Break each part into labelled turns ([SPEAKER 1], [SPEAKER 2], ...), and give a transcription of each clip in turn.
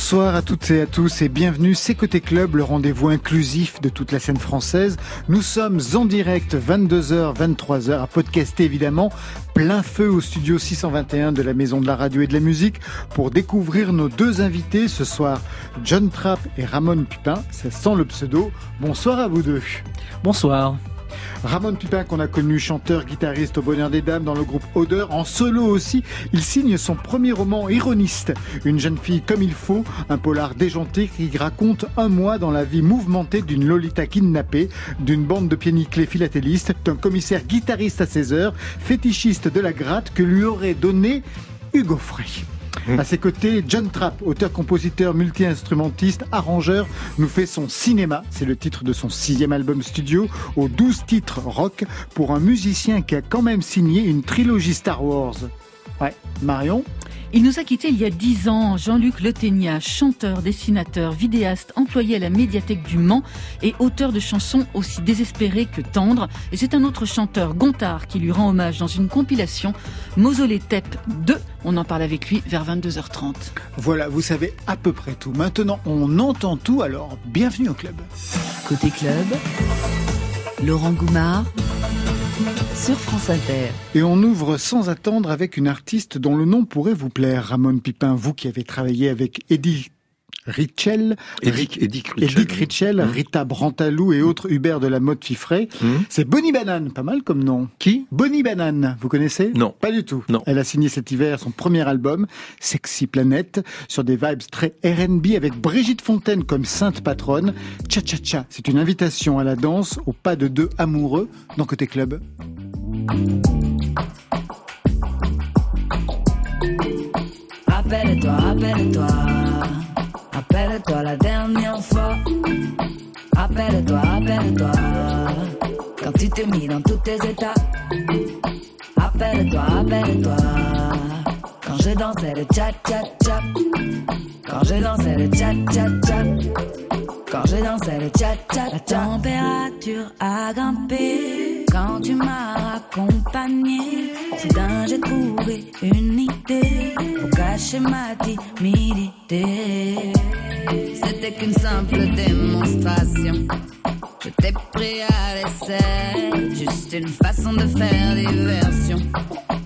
[SPEAKER 1] Bonsoir à toutes et à tous et bienvenue, c'est Côté Club, le rendez-vous inclusif de toute la scène française. Nous sommes en direct 22h, 23h, à podcaster évidemment, plein feu au studio 621 de la Maison de la Radio et de la Musique pour découvrir nos deux invités ce soir, John Trapp et Ramon Pupin, c'est sans le pseudo. Bonsoir à vous deux.
[SPEAKER 2] Bonsoir.
[SPEAKER 1] Ramon Pupin, qu'on a connu chanteur, guitariste au Bonheur des Dames dans le groupe Odeur, en solo aussi, il signe son premier roman Ironiste, une jeune fille comme il faut, un polar déjanté qui raconte un mois dans la vie mouvementée d'une Lolita kidnappée, d'une bande de pieds philatélistes, d'un commissaire guitariste à 16 heures, fétichiste de la gratte que lui aurait donné Hugo Frey. À ses côtés, John Trapp, auteur-compositeur, multi-instrumentiste, arrangeur, nous fait son cinéma. C'est le titre de son sixième album studio, aux douze titres rock, pour un musicien qui a quand même signé une trilogie Star Wars. Ouais, Marion?
[SPEAKER 3] Il nous a quittés il y a dix ans. Jean-Luc Leténia, chanteur, dessinateur, vidéaste, employé à la médiathèque du Mans et auteur de chansons aussi désespérées que tendres. Et c'est un autre chanteur, Gontard, qui lui rend hommage dans une compilation, Mausolée Tep 2. On en parle avec lui vers 22h30.
[SPEAKER 1] Voilà, vous savez à peu près tout. Maintenant, on entend tout, alors bienvenue au club.
[SPEAKER 4] Côté club, Laurent Goumard sur France Inter.
[SPEAKER 1] Et on ouvre sans attendre avec une artiste dont le nom pourrait vous plaire, Ramon Pipin, vous qui avez travaillé avec Eddie Richel,
[SPEAKER 5] Edic,
[SPEAKER 1] Richel, mmh. Rita Brantalou et autres Hubert de la mode Fifré. Mmh. C'est Bonnie Banane, pas mal comme nom.
[SPEAKER 5] Qui?
[SPEAKER 1] Bonnie Banane, vous connaissez?
[SPEAKER 5] Non.
[SPEAKER 1] Pas du tout.
[SPEAKER 5] Non.
[SPEAKER 1] Elle a signé cet hiver son premier album, Sexy Planète, sur des vibes très R&B avec Brigitte Fontaine comme sainte patronne. Cha cha cha, c'est une invitation à la danse au pas de deux amoureux dans Côté Club.
[SPEAKER 6] Rappelle-toi, rappelle-toi Rappelle-toi la dernière fois. Rappelle-toi, rappelle-toi. Quand tu t'es mis dans tous tes états. Rappelle-toi, rappelle-toi. Quand je dansais le tcha. Quand je dansais le tcha. Quand je dansais le tcha La température a grimpé. Quand tu m'as accompagné. Soudain j'ai trouvé une idée. Pour cacher ma timidité. C'était qu'une simple démonstration. Je t'ai pris à l'essai, juste une façon de faire diversion.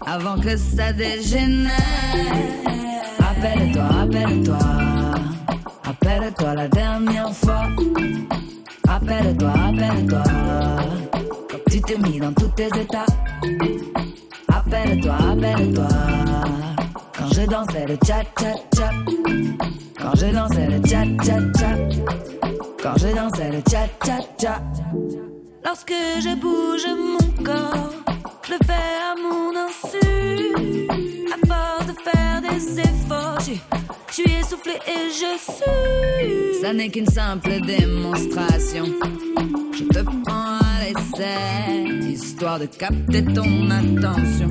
[SPEAKER 6] Avant que ça dégénère. Rappelle-toi, rappelle-toi. Rappelle-toi la dernière fois. Rappelle-toi, rappelle-toi. Tu t'es mis dans tous tes états. Rappelle-toi, rappelle-toi. Quand je dansais le cha-cha-cha. Quand je dansais le cha-cha-cha. Quand je dansais le cha-cha-cha. Lorsque je bouge mon corps, je le fais à mon insu. À force de faire des efforts, je suis essoufflé et je suis. Ça n'est qu'une simple démonstration. Je te prends histoire de capter ton attention.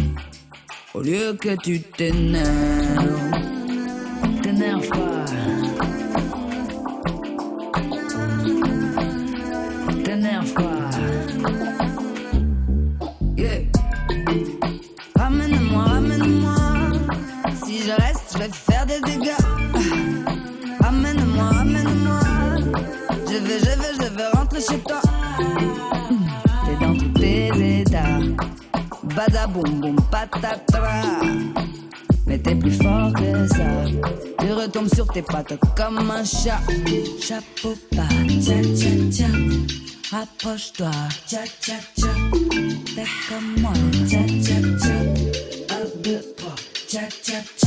[SPEAKER 6] Au lieu que tu t'énerves, Badaboum boum patatra. Mais t'es plus fort que ça. Tu retombes sur tes pattes comme un chat. Chapeau pas, tcha tcha tcha. Rapproche-toi, tcha tcha tcha. Fais comme moi, tcha tcha tcha. Un, deux, trois, tcha tcha tcha.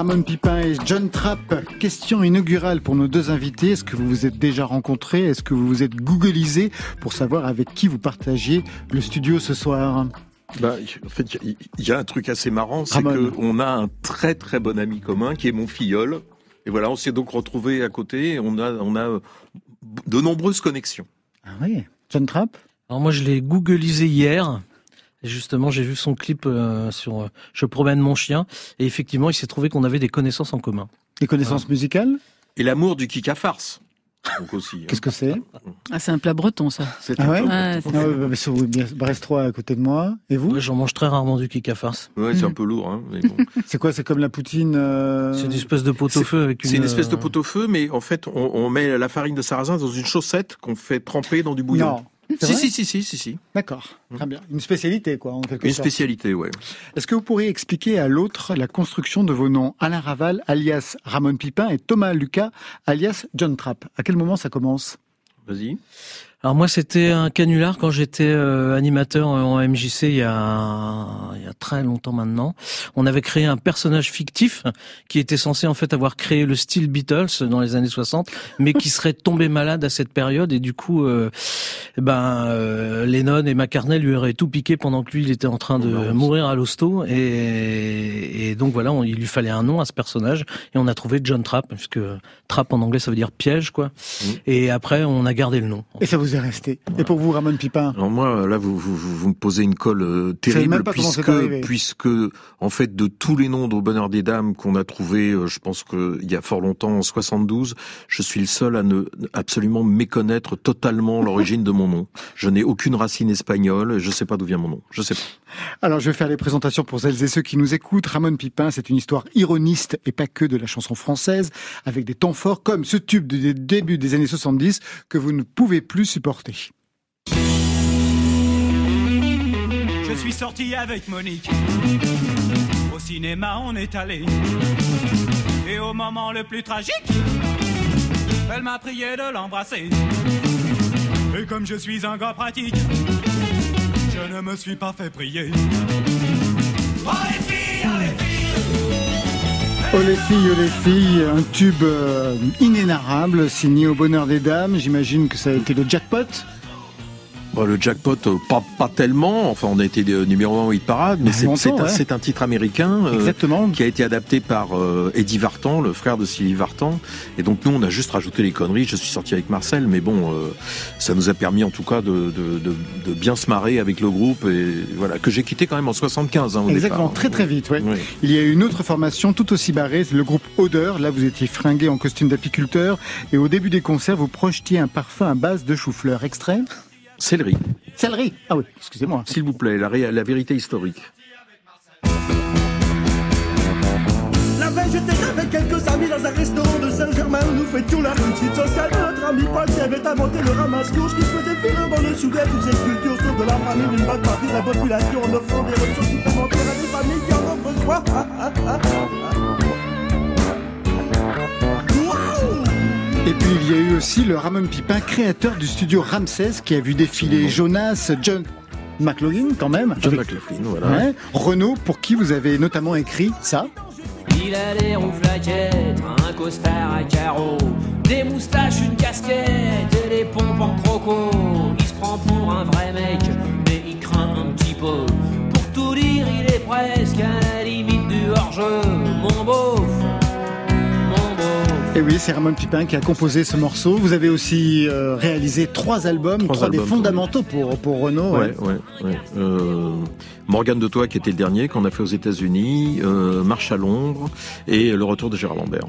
[SPEAKER 1] Ramon Pipin et John Trapp, question inaugurale pour nos deux invités. Est-ce que vous vous êtes déjà rencontrés? Est-ce que vous vous êtes googlisés pour savoir avec qui vous partagiez le studio ce soir?
[SPEAKER 5] Bah, en fait, il y, a un truc assez marrant, c'est qu'on a un très très bon ami commun qui est mon filleul. Et voilà, on s'est donc retrouvés à côté. Et on a, on a de nombreuses connexions.
[SPEAKER 1] Ah oui, John Trapp?
[SPEAKER 2] Alors moi, je l'ai googlisé hier. Et justement, j'ai vu son clip euh, sur euh, Je promène mon chien. Et effectivement, il s'est trouvé qu'on avait des connaissances en commun.
[SPEAKER 1] Des connaissances musicales
[SPEAKER 5] Et l'amour du kick à farce. Donc aussi. Hein.
[SPEAKER 1] Qu'est-ce que c'est
[SPEAKER 3] Ah, c'est un plat breton, ça.
[SPEAKER 1] C'est ah ouais, ouais c'est... ah Brest 3 à côté de moi. Et vous
[SPEAKER 2] J'en mange très rarement du kika farce.
[SPEAKER 5] Ouais, c'est un peu lourd. Hein,
[SPEAKER 1] mais bon. c'est quoi C'est comme la poutine euh...
[SPEAKER 2] C'est une espèce de pot-au-feu avec une.
[SPEAKER 5] C'est une espèce de pot-au-feu, mais en fait, on, on, met la farine de sarrasin dans une chaussette qu'on fait tremper dans du bouillon.
[SPEAKER 1] Non.
[SPEAKER 5] Si, si, si, si, si, si,
[SPEAKER 1] D'accord, mmh. très bien. Une spécialité, quoi, en quelque
[SPEAKER 5] Une spécialité, ouais.
[SPEAKER 1] Est-ce que vous pourriez expliquer à l'autre la construction de vos noms? Alain Raval, alias Ramon Pipin, et Thomas Lucas, alias John Trapp À quel moment ça commence?
[SPEAKER 5] Vas-y.
[SPEAKER 2] Alors moi, c'était un canular quand j'étais euh, animateur en MJC il y, a, il y a très longtemps maintenant. On avait créé un personnage fictif qui était censé en fait avoir créé le style Beatles dans les années 60, mais qui serait tombé malade à cette période et du coup, euh, ben euh, Lennon et McCartney lui auraient tout piqué pendant que lui il était en train de oh mourir à l'hosto et, et, donc voilà, il lui fallait un nom à ce personnage et on a trouvé John Trapp puisque Trapp en anglais ça veut dire piège quoi. Mmh. Et après on a gardé le nom.
[SPEAKER 1] Et ça vous est resté. Et pour vous, Ramon Pipin
[SPEAKER 5] Alors moi, là, vous, vous, vous me posez une colle euh, terrible, puisque, puisque, en fait, de tous les noms de Bonheur des Dames qu'on a trouvé, euh, je pense qu'il y a fort longtemps, en 72, je suis le seul à ne absolument méconnaître totalement l'origine de mon nom. Je n'ai aucune racine espagnole, je ne sais pas d'où vient mon nom. Je sais pas.
[SPEAKER 1] Alors, je vais faire les présentations pour celles et ceux qui nous écoutent. Ramon Pipin, c'est une histoire ironiste et pas que de la chanson française, avec des temps forts comme ce tube du début des années 70 que vous ne pouvez plus
[SPEAKER 7] Je suis sorti avec Monique. Au cinéma, on est allé. Et au moment le plus tragique, elle m'a prié de l'embrasser. Et comme je suis un gars pratique, je ne me suis pas fait prier. Oh les filles, oh les filles,
[SPEAKER 1] un tube euh, inénarrable signé au bonheur des dames. J'imagine que ça a été le jackpot.
[SPEAKER 5] Bon, le jackpot, euh, pas, pas tellement. Enfin, on a été numéro 1 au hit parade, mais c'est un, un, titre américain
[SPEAKER 1] euh,
[SPEAKER 5] qui a été adapté par euh, Eddie Vartan, le frère de Sylvie Vartan. Et donc nous, on a juste rajouté les conneries. Je suis sorti avec Marcel, mais bon, ça nous a permis en tout cas de, de, de, de, bien se marrer avec le groupe et voilà que j'ai quitté quand même en 75. Hein,
[SPEAKER 1] Exactement, très très vite. Ouais. Il y a une autre formation tout aussi barrée, c'est le groupe Odeur. Là, vous étiez fringué en costume d'apiculteur et au début des concerts, vous projetiez un parfum à base de chou-fleur. Extrait
[SPEAKER 5] Céleri.
[SPEAKER 1] Céleri Ah oui, excusez-moi.
[SPEAKER 5] S'il vous plaît, la, la vérité historique.
[SPEAKER 8] La veille, j'étais avec quelques amis dans un restaurant de Saint-Germain où nous fêtions la réussite sociale de notre ami Paul qui avait inventé le ramasse-courge qui faisait filer dans le soudet toutes ces sculptures sur de la famille d'une bonne partie de la population en offrant des ressources supplémentaires à des familles qui en ont besoin.
[SPEAKER 1] Et puis il y a eu aussi le Ramon Pipin, créateur du studio Ramsès, qui a vu défiler Jonas, John McLaughlin quand même.
[SPEAKER 5] John McLaughlin, voilà.
[SPEAKER 1] Ouais. Renault, pour qui vous avez notamment écrit ça.
[SPEAKER 9] Il a des roues flaquettes, un costard à carreaux, des moustaches, une casquette et des pompes en croco. Il se prend pour un vrai mec, mais il craint un petit peu. Pour tout dire, il est presque à la limite du hors-jeu, mon beauf.
[SPEAKER 1] Et oui, c'est Ramon Pipin qui a composé ce morceau. Vous avez aussi euh, réalisé trois albums, trois, des fondamentaux pour, pour Renault.
[SPEAKER 5] Ouais, ouais, ouais. Euh, Morgane de Toi, qui était le dernier, qu'on a fait aux États-Unis, euh, Marche à l'ombre et Le retour de Gérard Lambert.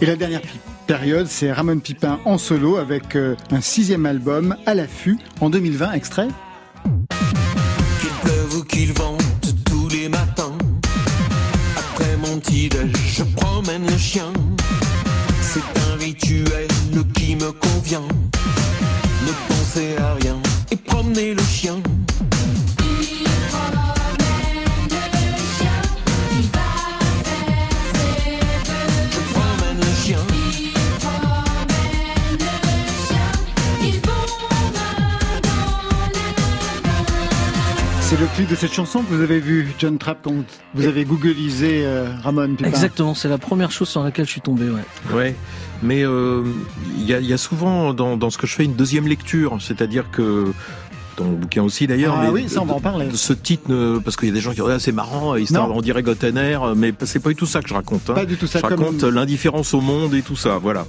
[SPEAKER 1] Et la dernière période, c'est Ramon Pipin en solo avec un sixième album, À l'affût, en 2020, extrait.
[SPEAKER 10] Ne pensez à rien. Et promenez le
[SPEAKER 1] le clip de cette chanson que vous avez vu, John Trapp, quand vous avez googlisé euh, Ramon Pipin.
[SPEAKER 2] Exactement, c'est la première chose sur laquelle je suis tombé, ouais.
[SPEAKER 5] Ouais, mais il euh, y, a, y, a, souvent dans, dans, ce que je fais une deuxième lecture, c'est-à-dire que dans mon bouquin aussi d'ailleurs.
[SPEAKER 1] Ah oui, ça on va en parler.
[SPEAKER 5] Ce titre, parce qu'il y a des gens qui disent ah, c'est marrant, histoire, on dirait Gottener, mais c'est pas du tout ça que je raconte. Hein.
[SPEAKER 1] Pas du tout ça.
[SPEAKER 5] Je raconte l'indifférence au monde et tout ça, voilà.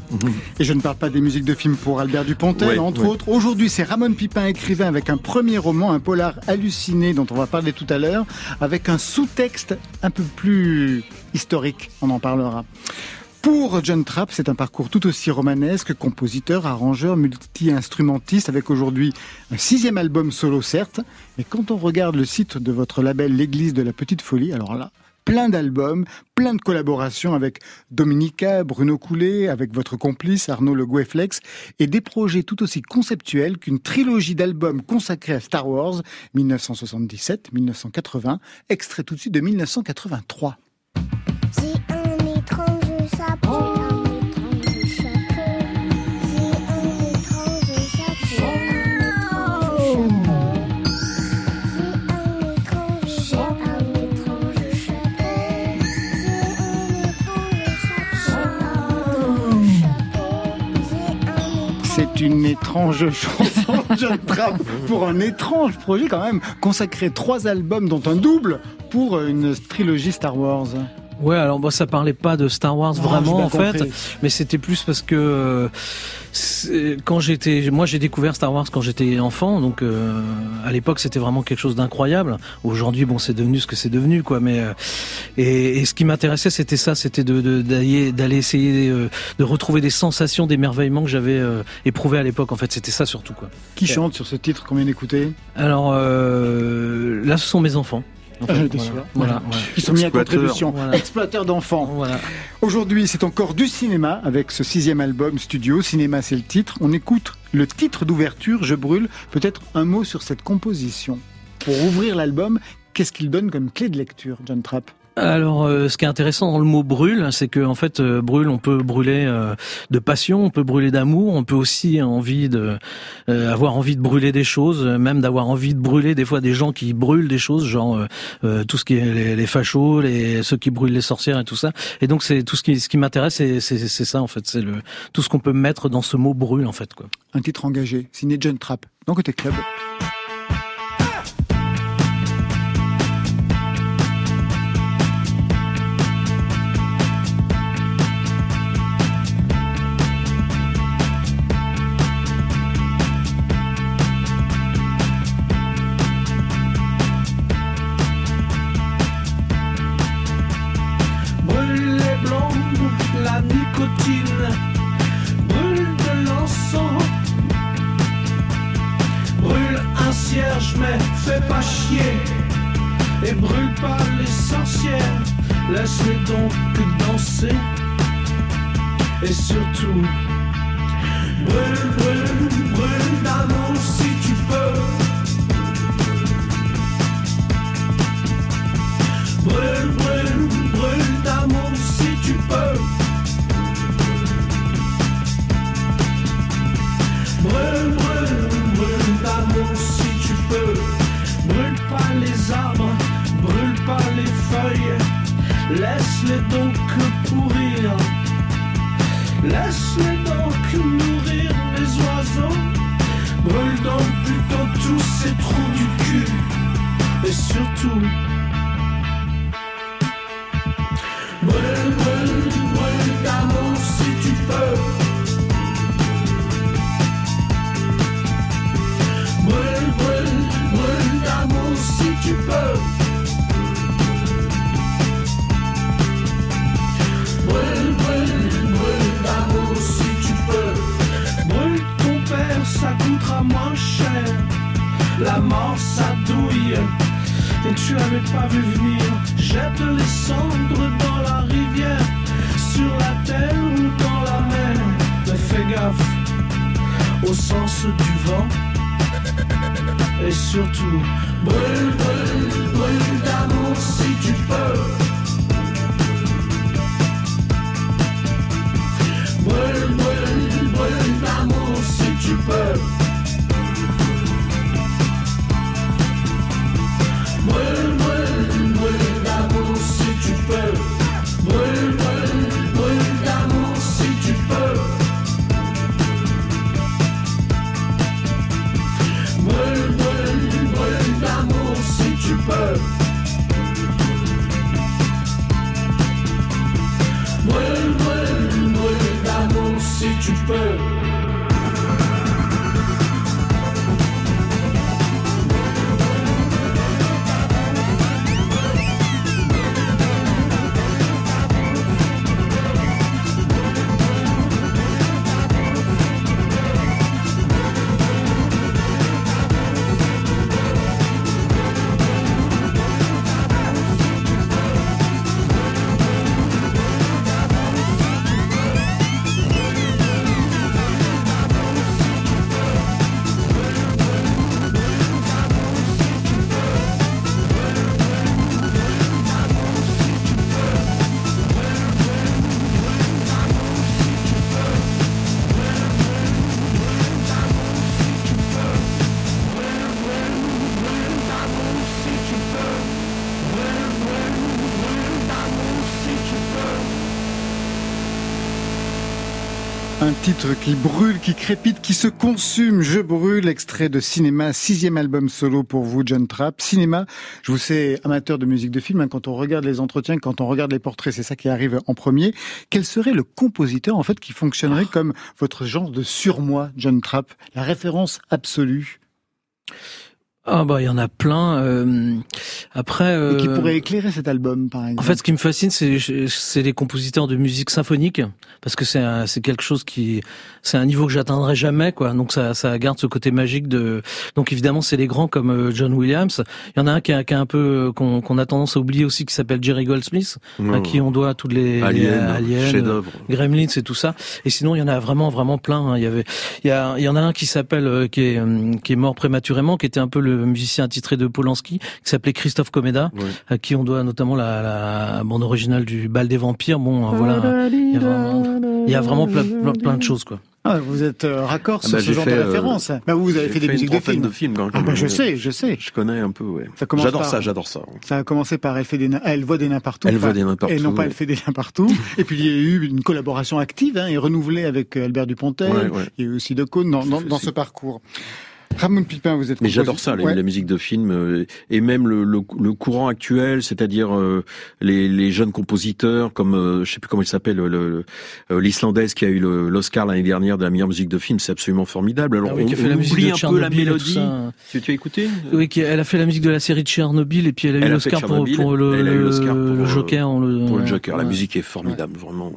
[SPEAKER 1] Et je ne parle pas des musiques de films pour Albert Dupontel, entre autres. Aujourd'hui, c'est Ramon Pipin écrivain avec un premier roman, un polar halluciné dont on va parler tout à l'heure, avec un sous-texte un peu plus historique. On en parlera.
[SPEAKER 11] Pour John Trapp, c'est un parcours tout aussi romanesque, compositeur, arrangeur, multi-instrumentiste, avec aujourd'hui un sixième album solo certes, mais quand on regarde le site de votre label L'Église de la Petite Folie, alors là, plein d'albums, plein de collaborations avec Dominica, Bruno Coulet, avec votre complice Arnaud Le Goueflex, et des projets tout aussi conceptuels qu'une trilogie d'albums consacrés à Star Wars 1977-1980, extrait tout de suite de 1983. Une étrange chanson, John Trapp, pour un étrange projet quand même, consacré trois albums, dont un double, pour une trilogie Star Wars.
[SPEAKER 2] Ouais, alors moi ça parlait pas de Star Wars vraiment en fait, mais c'était plus parce que quand j'étais, moi j'ai découvert Star Wars quand j'étais enfant, donc euh, à l'époque c'était vraiment quelque chose d'incroyable. Aujourd'hui bon c'est devenu ce que c'est devenu quoi, mais euh, et, et, ce qui m'intéressait c'était ça, c'était de d'aller d'aller essayer euh, de retrouver des sensations d'émerveillement que j'avais éprouvé à l'époque en fait, c'était ça surtout quoi.
[SPEAKER 11] Qui chante sur ce titre qu'on vient d'écouter
[SPEAKER 2] Alors là ce sont mes enfants.
[SPEAKER 11] Ah, voilà, Qui sont mis à contribution. Exploiteurs d'enfants. Aujourd'hui, c'est encore du cinéma avec ce sixième album studio. Cinéma, c'est le titre. On écoute le titre d'ouverture, Je brûle. Peut-être un mot sur cette composition. Pour ouvrir l'album, qu'est-ce qu'il donne comme clé de lecture, John Trapp?
[SPEAKER 2] Alors, euh, ce qui est intéressant dans le mot brûle, c'est que en fait, euh, brûle, on peut brûler euh, de passion, on peut brûler d'amour, on peut aussi envie de avoir envie de brûler des choses, même d'avoir envie de brûler des fois des gens qui brûlent des choses, genre tout ce qui est les, fachos, les ceux qui brûlent les sorcières et tout ça. Et donc, c'est tout ce qui ce qui m'intéresse, c'est c'est ça en fait, c'est le tout ce qu'on peut mettre dans ce mot brûle en fait quoi.
[SPEAKER 11] Un titre engagé, signé John Trapp, dans côté club. jette les cendres dans la rivière, sur la terre ou dans la mer. Mais fais gaffe au sens du vent. Et surtout, brûle, brûle, brûle d'amour si tu peux. Brûle, brûle, brûle d'amour si tu peux. peux. Brûle, brûle, d'amour si tu peux. D'amour si tu peux. D'amour si tu peux.
[SPEAKER 1] Un titre qui brûle, qui crépite, qui se consume. Je brûle, extrait de cinéma, sixième album solo pour vous, John Trapp. Cinéma, je vous sais amateur de musique de film, hein, quand on regarde les entretiens, quand on regarde les portraits, c'est ça qui arrive en premier. Quel serait le compositeur, en fait, qui fonctionnerait comme votre genre de surmoi, John Trapp? La référence absolue?
[SPEAKER 2] Ah bah il y en a plein. Euh, après,
[SPEAKER 1] euh, qui pourrait éclairer cet album, par exemple.
[SPEAKER 2] En fait, ce qui me fascine, c'est c'est les compositeurs de musique symphonique, parce que c'est c'est quelque chose qui c'est un niveau que j'atteindrai jamais, quoi. Donc ça ça garde ce côté magique de. Donc évidemment, c'est les grands comme euh, John Williams. Il y en a un qui a, qui a un peu qu'on qu'on a tendance à oublier aussi, qui s'appelle Jerry Goldsmith, à qui on doit toutes les
[SPEAKER 5] Alien, Alien
[SPEAKER 2] Gremlins et tout ça. Et sinon, il y en a vraiment vraiment plein. Hein. Il y avait il y a il y en a un qui s'appelle qui est qui est mort prématurément, qui était un peu le musicien titré de Polanski, qui s'appelait Christophe Comeda, à qui on doit notamment la, la, bande originale du Bal des Vampires. Bon, voilà, il y a vraiment, plein, de choses, quoi.
[SPEAKER 1] Ah, vous êtes euh, raccord ah sur bah, ce genre de euh, référence. bah, vous, avez fait, des musiques de films.
[SPEAKER 5] de films quand
[SPEAKER 1] ah, bah, je sais, je sais.
[SPEAKER 5] Je connais un peu, ouais. J'adore ça, j'adore ça.
[SPEAKER 1] Ça a commencé par Elle fait des elle voit des nains partout.
[SPEAKER 5] Elle voit des nains partout.
[SPEAKER 1] Et non pas Elle fait des nains partout. et puis il y a eu une collaboration active hein, et renouvelée avec euh, Albert Dupontel. Il y a eu aussi De Caunes dans, dans, dans ce parcours. Ramon Pipin, vous êtes.
[SPEAKER 5] Mais j'adore ça, la, musique de film euh, et même le, le, le courant actuel, c'est-à-dire euh, les, les, jeunes compositeurs comme euh, je sais plus comment il s'appelle, l'islandaise qui a eu l'Oscar l'année dernière de la meilleure musique de film, c'est absolument formidable.
[SPEAKER 2] Alors ah oui, on, fait la oublie un peu la mélodie.
[SPEAKER 5] Tu, tu as écouté
[SPEAKER 2] Oui, elle a fait la musique de la série de Tchernobyl et puis elle a eu l'Oscar pour, pour, le, le, Joker.
[SPEAKER 5] pour le Joker, la musique est formidable, vraiment.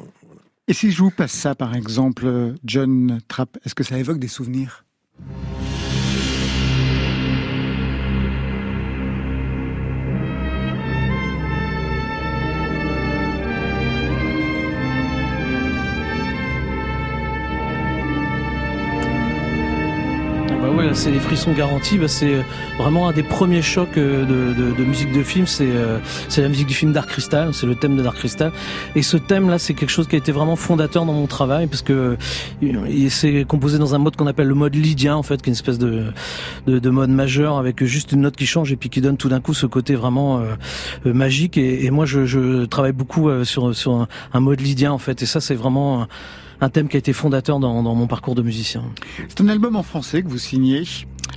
[SPEAKER 1] Et si je vous passe ça, par exemple, John Trapp, est-ce que ça évoque des souvenirs?
[SPEAKER 2] C'est les frissons garantis. Bah, c'est vraiment un des premiers chocs euh, de, musique de film. Euh, c'est la musique du film Dark Crystal. C'est le thème de Dark Crystal. Et ce thème-là, c'est quelque chose qui a été vraiment fondateur dans mon travail parce que il s'est composé dans un mode qu'on appelle le mode lydien, en fait, qui est une espèce de, de, mode majeur avec juste une note qui change et puis qui donne tout d'un coup ce côté vraiment euh, magique. Et, moi, je, travaille beaucoup sur, sur un, un, mode lydien, en fait. Et ça, c'est vraiment un thème qui a été fondateur dans, mon parcours de musicien.
[SPEAKER 1] C'est un album en français que vous signez.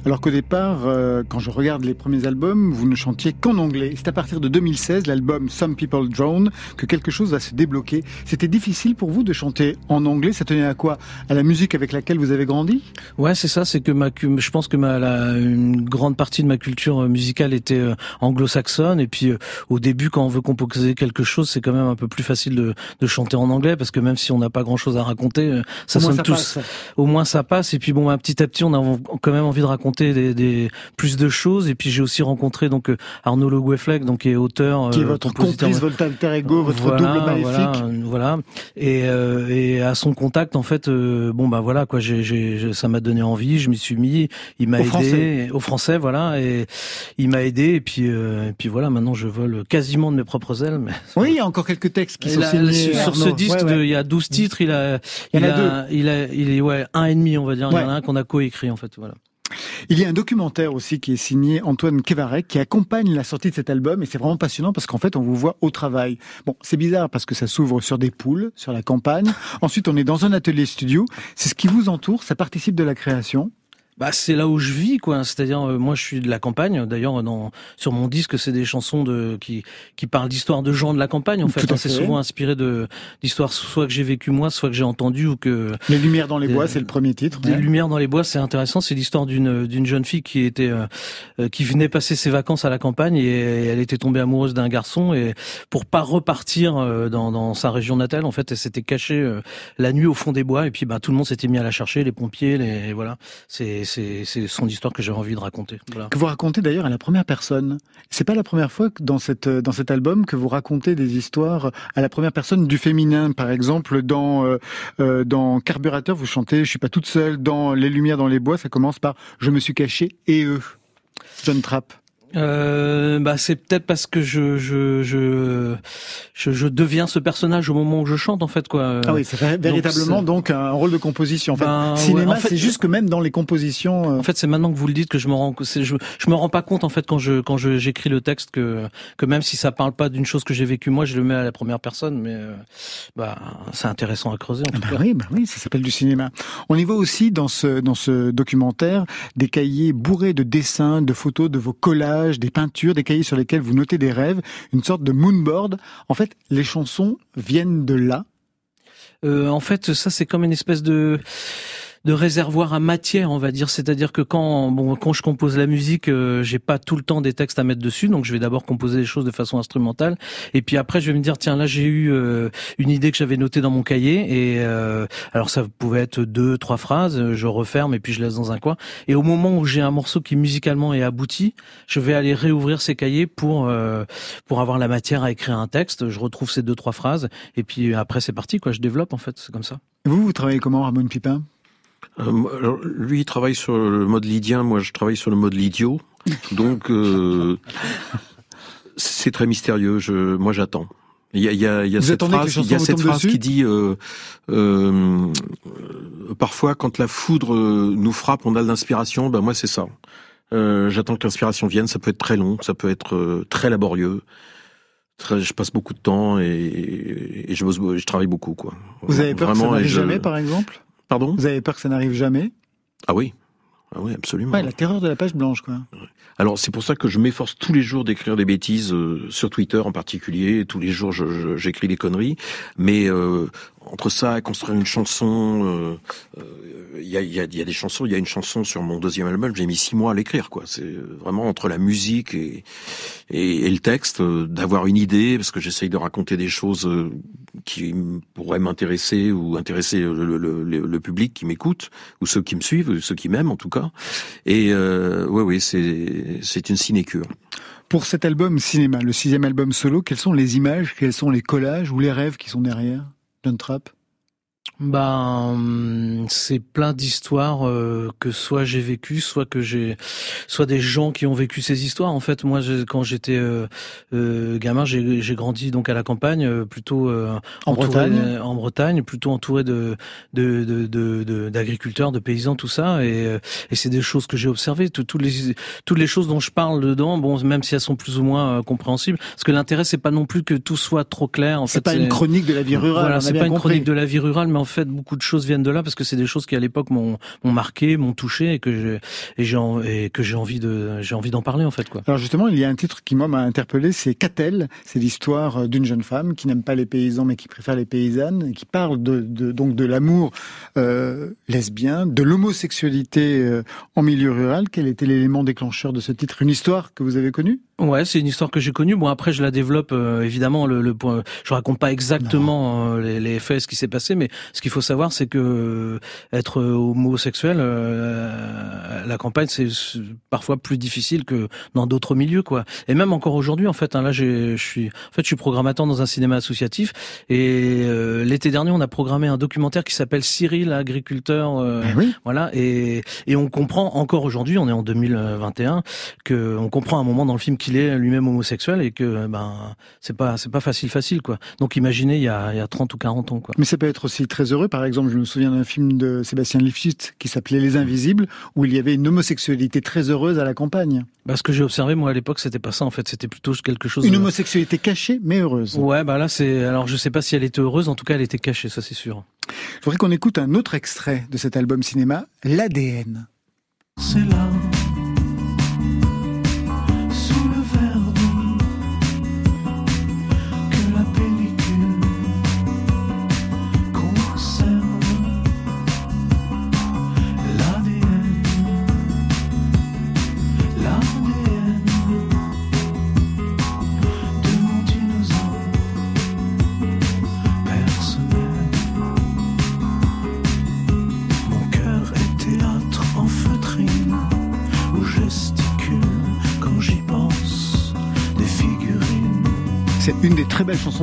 [SPEAKER 1] Alors qu'au départ, euh, quand je regarde les premiers albums, vous ne chantiez qu'en anglais. C'est à partir de 2016, l'album Some People Drown, que quelque chose va se débloquer. C'était difficile pour vous de chanter en anglais Ça tenait à quoi? À la musique avec laquelle vous avez grandi?
[SPEAKER 2] Ouais, c'est ça. C'est que ma, je pense que ma, la, une grande partie de ma culture euh, musicale était euh, anglo-saxonne. Et puis, au début, quand on veut composer quelque chose, c'est quand même un peu plus facile de, de, chanter en anglais, parce que même si on n'a pas grand-chose à raconter, ça sonne tous. Au moins, ça passe. Et puis, bon, bah, petit à petit, on a quand même envie de raconter des, des, plus de choses. Et puis j'ai aussi rencontré donc euh, Arnaud Le Goueflec, donc qui est auteur,
[SPEAKER 1] qui est euh, votre complice, votre alter ego, votre double maléfique.
[SPEAKER 2] Voilà, Et, euh, et à son contact, en fait, bon bah voilà quoi, j'ai, ça m'a donné envie. Je m'y suis mis. Il m'a aidé au français, voilà, et il m'a aidé. Et puis et puis voilà, maintenant je vole quasiment de mes propres ailes. Mais...
[SPEAKER 1] Oui, il y a encore quelques textes qui sont signés.
[SPEAKER 2] Sur ce disque, il y a 12 titres. Il a, il, a, deux. il a, il est ouais un et demi, on va dire. Il y en a un qu'on a coécrit en fait, voilà.
[SPEAKER 1] Il y a un documentaire aussi qui est signé Antoine Kevarek qui accompagne la sortie de cet album et c'est vraiment passionnant parce qu'en fait on vous voit au travail. Bon, c'est bizarre parce que ça s'ouvre sur des poules, sur la campagne. Ensuite on est dans un atelier studio. C'est ce qui vous entoure, ça participe de la création
[SPEAKER 2] bah c'est là où je vis quoi. C'est-à-dire euh, moi je suis de la campagne. D'ailleurs dans sur mon disque c'est des chansons de qui qui parlent d'histoires de gens de la campagne en fait, c'est souvent inspiré de d'histoires soit que j'ai vécu moi soit que j'ai entendu ou que
[SPEAKER 1] les lumières dans les bois c'est le premier titre
[SPEAKER 2] les lumières dans les bois c'est intéressant. C'est l'histoire d'une d'une jeune fille qui était euh, euh, qui venait passer ses vacances à la campagne et, elle était tombée amoureuse d'un garçon. Et pour pas repartir dans dans sa région natale en fait elle s'était cachée la nuit au fond des bois. Et puis bah tout le monde s'était mis à la chercher les pompiers les voilà. C'est c'est son histoire que j'ai envie de raconter.
[SPEAKER 1] Que vous racontez d'ailleurs à la première personne. C'est pas la première fois que dans cet album que vous racontez des histoires à la première personne du féminin. Par exemple, dans euh, euh, dans Carburateur, vous chantez "Je suis pas toute seule". Dans Les lumières dans les bois, ça commence par "Je me suis caché et eux". John Trapp.
[SPEAKER 2] Euh, bah c'est peut-être parce que je je, je je je deviens ce personnage au moment où je chante en fait quoi.
[SPEAKER 1] Ah oui, c'est véritablement donc, un rôle de composition. En fait, ben, cinéma, c'est juste que même dans les compositions.
[SPEAKER 2] Euh, en fait, c'est maintenant que vous le dites que je me rends je je me rends pas compte en fait quand je quand je j'écris le texte que que même si ça parle pas d'une chose que j'ai vécue moi, je le mets à la première personne, mais euh, bah c'est intéressant à creuser en tout
[SPEAKER 1] bah Oui, bah oui, ça s'appelle du cinéma. On y voit aussi dans ce dans ce documentaire des cahiers bourrés de dessins, de photos, de vos collages des peintures, des cahiers sur lesquels vous notez des rêves, une sorte de moonboard. En fait, les chansons viennent de là.
[SPEAKER 2] Euh, en fait, ça c'est comme une espèce de de réservoir à matière, on va dire. C'est-à-dire que quand bon quand je compose la musique, euh, j'ai pas tout le temps des textes à mettre dessus, donc je vais d'abord composer les choses de façon instrumentale, et puis après je vais me dire tiens là j'ai eu euh, une idée que j'avais notée dans mon cahier, et euh, alors ça pouvait être deux trois phrases, je referme et puis je laisse dans un coin, et au moment où j'ai un morceau qui musicalement est abouti, je vais aller réouvrir ces cahiers pour pour avoir la matière à écrire un texte. Je retrouve ces deux trois phrases, et puis après c'est parti quoi, je développe en fait, c'est comme ça.
[SPEAKER 1] Vous vous travaillez comment Ramon Pipin?
[SPEAKER 5] Euh, lui, il travaille sur le mode lydien, moi je travaille sur le mode lydio. Donc, euh, c'est très mystérieux. Je, moi, j'attends. Il y a, il y a, il y a cette phrase, il y a cette phrase qui dit euh, euh, parfois quand la foudre nous frappe, on a de l'inspiration. Ben moi, c'est ça. Euh, J'attends que l'inspiration vienne. Ça peut être très long, ça peut être euh, très laborieux. je passe beaucoup de temps et, et je, je travaille beaucoup, quoi.
[SPEAKER 1] Vous avez peur Vraiment, que ça jamais, par exemple?
[SPEAKER 5] Pardon?
[SPEAKER 1] Vous avez peur que ça n'arrive jamais?
[SPEAKER 5] Ah oui. Ah oui, absolument.
[SPEAKER 1] Ouais, la terreur de la page blanche, quoi.
[SPEAKER 5] Alors c'est pour ça que je m'efforce tous les jours d'écrire des bêtises euh, sur Twitter en particulier. Tous les jours, j'écris des conneries. Mais euh, entre ça et construire une chanson, il euh, y, a, y, a, y, a, des chansons. Il y a une chanson sur mon deuxième album. J'ai mis six mois à l'écrire, quoi. C'est vraiment entre la musique et, et, et le texte, d'avoir une idée, parce que j'essaye de raconter des choses qui pourraient m'intéresser ou intéresser le, public qui m'écoute ou ceux qui me suivent, ceux qui m'aiment en tout cas. Et euh, oui, oui, c'est c'est une sinécure.
[SPEAKER 1] Pour cet album cinéma, le sixième album solo, quelles sont les images, quels sont les collages ou les rêves qui sont derrière? John Trapp
[SPEAKER 2] ben, c'est plein d'histoires euh, que soit j'ai vécu, soit que j'ai, soit des gens qui ont vécu ces histoires. En fait, moi, quand j'étais euh, euh, gamin, j'ai grandi donc à la campagne, plutôt
[SPEAKER 1] en Bretagne,
[SPEAKER 2] en Bretagne, plutôt entouré de d'agriculteurs, de, de, paysans, tout ça. Et, et c'est des choses que j'ai observées. Toutes les toutes les choses dont je parle dedans, bon, même si elles sont plus ou moins compréhensibles, parce que l'intérêt c'est pas non plus que tout soit trop clair. En
[SPEAKER 1] c'est pas une chronique de la vie rurale.
[SPEAKER 2] Voilà, c'est pas une chronique de la vie rurale, mais en fait, beaucoup de choses viennent de là parce que c'est des choses qui à l'époque m'ont marqué, m'ont touché et que j'ai envie d'en parler en fait quoi.
[SPEAKER 1] Alors justement, il y a un titre qui m'a interpellé, c'est Catel. C'est l'histoire d'une jeune femme qui n'aime pas les paysans mais qui préfère les paysannes, et qui parle de, de donc de l'amour euh, lesbien, de l'homosexualité euh, en milieu rural. Quel était l'élément déclencheur de ce titre? Une histoire que vous avez connue?
[SPEAKER 2] Ouais, c'est une histoire que j'ai connue. Bon, après, je la développe euh, évidemment. Le, le point, je raconte pas exactement euh, les, les, faits, ce qui s'est passé, mais ce qu'il faut savoir, c'est que euh, être homosexuel, la campagne, c'est parfois plus difficile que dans d'autres milieux, quoi. Et même encore aujourd'hui, en fait, hein, là, je suis, en fait, je suis programmateur dans un cinéma associatif. Et l'été dernier, on a programmé un documentaire qui s'appelle Cyril, agriculteur.
[SPEAKER 1] Eh oui.
[SPEAKER 2] Voilà. Et, et on comprend encore aujourd'hui, on est en 2021, que on comprend à un moment dans le film qui il est lui-même homosexuel et que ben c'est pas c'est pas facile facile quoi. Donc imaginez il y a il y a 30 ou 40 ans quoi.
[SPEAKER 1] Mais ça peut être aussi très heureux par exemple, je me souviens d'un film de Sébastien Lifshitz qui s'appelait Les Invisibles où il y avait une homosexualité très heureuse à la campagne.
[SPEAKER 2] Bah, ce que j'ai observé moi à l'époque c'était pas ça en fait, c'était plutôt quelque chose
[SPEAKER 1] Une homosexualité cachée mais heureuse.
[SPEAKER 2] Ouais, bah là c'est alors je sais pas si elle était heureuse, en tout cas elle était cachée, ça c'est sûr.
[SPEAKER 1] Je voudrais qu'on écoute un autre extrait de cet album cinéma, L'ADN.
[SPEAKER 12] C'est là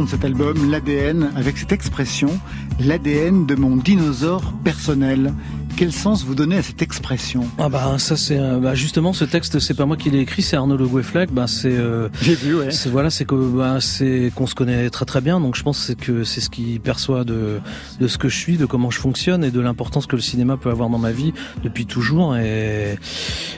[SPEAKER 1] de cet album, l'ADN, avec cette expression, l'ADN de mon dinosaure personnel. Quel sens vous donnez à cette expression?
[SPEAKER 2] Ah bah ça c'est bah justement ce texte c'est pas moi qui l'ai écrit, c'est Arnaud Le Goueflac. Bah c'est euh,
[SPEAKER 1] j'ai vu ouais.
[SPEAKER 2] C'est voilà c'est que bah, c'est qu'on se connaît très très bien donc je pense que c'est ce qu'il perçoit de de ce que je suis, de comment je fonctionne et de l'importance que le cinéma peut avoir dans ma vie depuis toujours et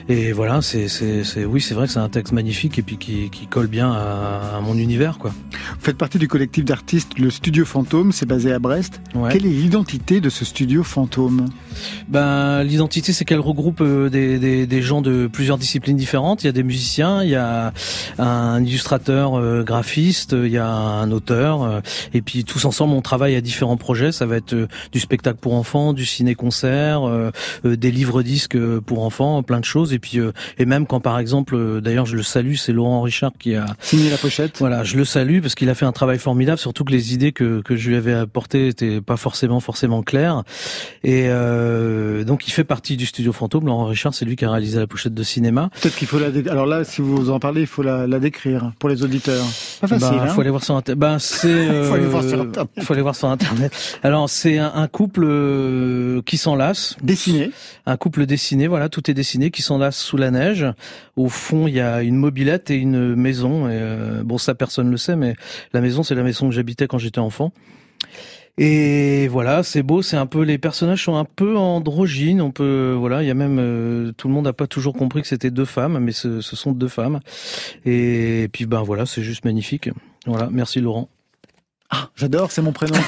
[SPEAKER 2] et voilà c'est c'est c'est oui c'est vrai que c'est un texte magnifique et puis qui qui colle bien à, à mon univers quoi.
[SPEAKER 1] Vous faites partie du collectif d'artistes le Studio Fantôme, c'est basé à Brest.
[SPEAKER 2] Ouais.
[SPEAKER 1] Quelle est l'identité de ce studio fantôme?
[SPEAKER 2] Ben l'identité c'est qu'elle regroupe euh, des, des, des, gens de plusieurs disciplines différentes. Il y a des musiciens, il y a un illustrateur euh, graphiste, il y a un auteur, euh, et puis tous ensemble on travaille à différents projets. Ça va être du spectacle pour enfants, du ciné-concert, euh, des livres-disques pour enfants, plein de choses. Et puis et même quand par exemple, d'ailleurs je le salue, c'est Laurent Richard qui a
[SPEAKER 1] signé la pochette.
[SPEAKER 2] Voilà, je le salue parce qu'il a fait un travail formidable, surtout que les idées que, que je lui avais apportées étaient pas forcément forcément claires. Et euh, donc il fait partie du studio fantôme. Laurent Richard, c'est lui qui a réalisé la pochette de cinéma.
[SPEAKER 1] Peut-être qu'il faut la. Dé... Alors là, si vous en parlez, il faut la, la décrire pour les auditeurs. Pas facile.
[SPEAKER 2] Bah,
[SPEAKER 1] hein
[SPEAKER 2] faut aller voir sur internet. Bah, c'est. Euh,
[SPEAKER 1] faut aller voir sur internet.
[SPEAKER 2] Faut aller voir sur internet. Alors c'est un, un, couple euh, qui s'enlace.
[SPEAKER 1] Dessiné.
[SPEAKER 2] Un couple dessiné. Voilà, tout est dessiné, qui s'enlace sous la neige. Au fond, il y a une mobilette et une maison. Et, euh, bon, ça personne le sait, mais la maison, c'est la maison que j'habitais quand j'étais enfant. Et voilà, c'est beau, c'est un peu les personnages sont un peu androgynes, on peut voilà, il y a même euh, tout le monde n'a pas toujours compris que c'était deux femmes, mais ce, ce, sont deux femmes. Et, et puis ben voilà, c'est juste magnifique. Voilà, merci Laurent.
[SPEAKER 1] Ah, j'adore, c'est mon prénom.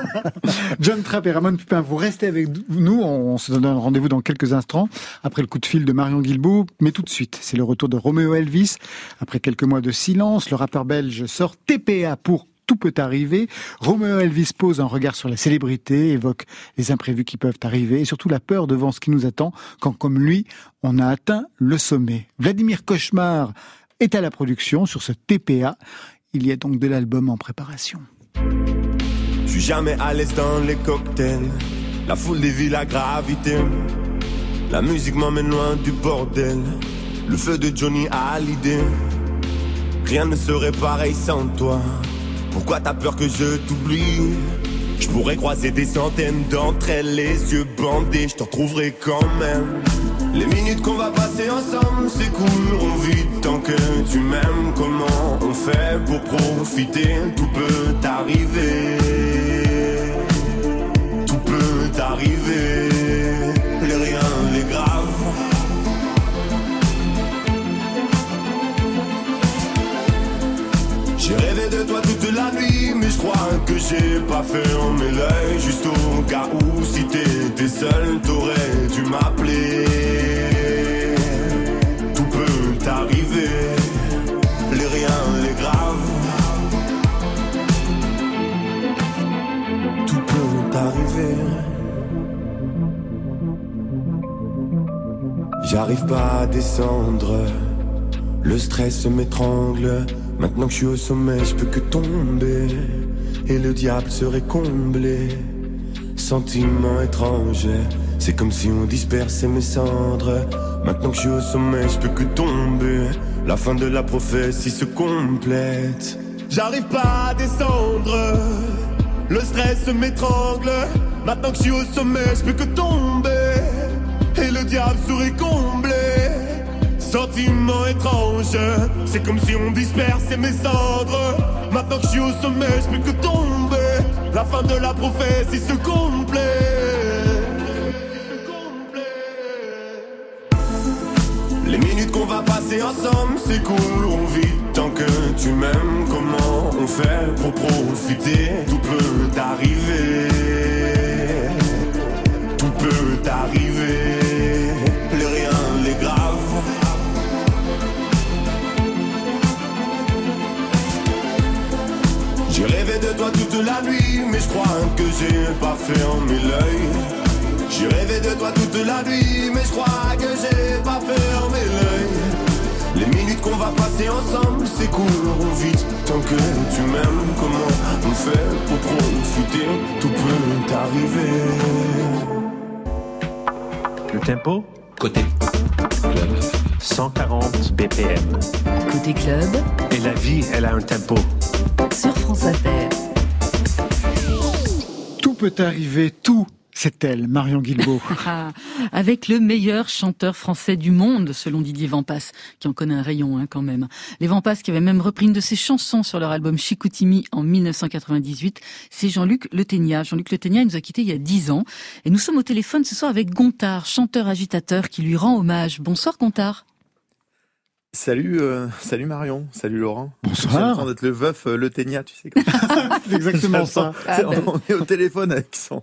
[SPEAKER 1] John Trapp et Ramon Pupin, vous restez avec nous. On se donne un rendez-vous dans quelques instants après le coup de fil de Marion Guilbault. Mais tout de suite, c'est le retour de Roméo Elvis. Après quelques mois de silence, le rappeur belge sort TPA pour tout peut arriver. Roméo Elvis pose un regard sur la célébrité, évoque les imprévus qui peuvent arriver et surtout la peur devant ce qui nous attend quand, comme lui, on a atteint le sommet. Vladimir Cauchemar est à la production sur ce TPA. Il y a donc de l'album en préparation.
[SPEAKER 12] Je suis jamais à l'aise dans les cocktails. La foule dévie la gravité. La musique m'emmène loin du bordel. Le feu de Johnny a l'idée. Rien ne serait pareil sans toi. Pourquoi t'as peur que je t'oublie Je pourrais croiser des centaines d'entre elles, les yeux bandés, je t'en retrouverai quand même. Les minutes qu'on va passer ensemble s'écouleront vite tant que tu m'aimes. Comment on fait pour profiter? Tout peut arriver. Je crois que j'ai pas fermé l'œil. Juste au cas où, si t'étais seul, t'aurais dû m'appeler. Tout peut arriver, les rien, les graves. Tout peut arriver. J'arrive pas à descendre, le stress m'étrangle. Maintenant que je suis au sommet, je peux que tomber. Et le diable serait comblé. Sentiment étrange, c'est comme si on dispersait mes cendres. Maintenant que je suis au sommet, je peux que tomber. La fin de la prophétie se complète. J'arrive pas à descendre. Le stress m'étrangle. Maintenant que je suis au sommet, je peux que tomber. Et le diable serait comblé. Sentiment étrange, c'est comme si on dispersait mes cendres. Maintenant que je suis au sommet, je peux que tomber. La fin de la prophétie se complète. Les minutes qu'on va passer ensemble s'écouleront vite tant que tu m'aimes. Comment on fait pour profiter? Tout peut arriver. Tout peut arriver. Toute la nuit, mais je crois que j'ai pas fermé l'œil. J'ai rêvé de toi toute la nuit, mais je crois que j'ai pas fermé l'œil. Les minutes qu'on va passer ensemble s'écouleront vite tant que tu m'aimes. Comment on fait pour profiter Tout peut arriver.
[SPEAKER 13] Le tempo Côté club. 140 BPM.
[SPEAKER 4] Côté club.
[SPEAKER 13] Et la vie, elle a un tempo.
[SPEAKER 4] Sur France Inter.
[SPEAKER 1] Peut arriver, tout C'est elle, Marion Guilbault?
[SPEAKER 3] Ah, avec le meilleur chanteur français du monde, selon Didier Vampas, qui en connaît un rayon hein, quand même. Les Vampas qui avaient même repris une de ses chansons sur leur album Chicoutimi en 1998, c'est Jean-Luc Le Jean-Luc Le nous a quittés il y a dix ans. Et nous sommes au téléphone ce soir avec Gontard, chanteur agitateur, qui lui rend hommage. Bonsoir Gontard.
[SPEAKER 14] Salut, euh, salut Marion, salut Laurent.
[SPEAKER 1] Bonsoir.
[SPEAKER 14] d'être le veuf euh, Le tu sais.
[SPEAKER 1] c'est exactement ça.
[SPEAKER 14] Ah, ben. On est au téléphone avec son.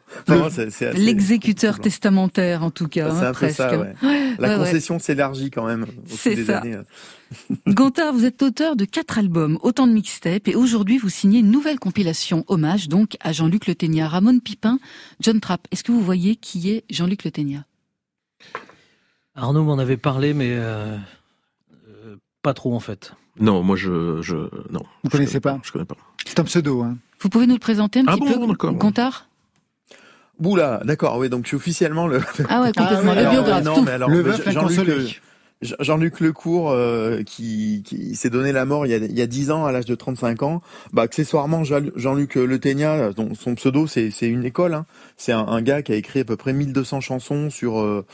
[SPEAKER 3] L'exécuteur testamentaire, en tout cas.
[SPEAKER 14] C'est hein, un peu ça, ouais. La concession s'élargit quand même au fil des années. Hein.
[SPEAKER 3] Gontard, vous êtes auteur de quatre albums, autant de mixtapes, et aujourd'hui vous signez une nouvelle compilation, hommage donc à Jean-Luc Le Ramon Pipin, John Trapp. Est-ce que vous voyez qui est Jean-Luc Le
[SPEAKER 2] Arnaud m'en avait parlé, mais. Euh, pas trop en fait.
[SPEAKER 5] Non, moi je, je non.
[SPEAKER 1] Vous connaissez pas,
[SPEAKER 5] Je connais pas.
[SPEAKER 1] C'est un pseudo. Hein.
[SPEAKER 3] Vous pouvez nous le présenter un
[SPEAKER 5] ah
[SPEAKER 3] petit bon,
[SPEAKER 5] peu,
[SPEAKER 3] Gontard?
[SPEAKER 14] Boula, d'accord, oui, donc je suis officiellement le.
[SPEAKER 3] Ah ouais, complètement, ah, le biographe.
[SPEAKER 14] Non, mais alors, le veuf Jean-Luc, euh, Jean-Luc Lecourt, euh, qui, qui s'est donné la mort il y a, il y a 10 ans, à l'âge de 35 ans. Bah, accessoirement, Jean-Luc Le Ténia, dont son pseudo, c'est une école. Hein. C'est un, un, gars qui a écrit à peu près 1200 chansons sur. Euh,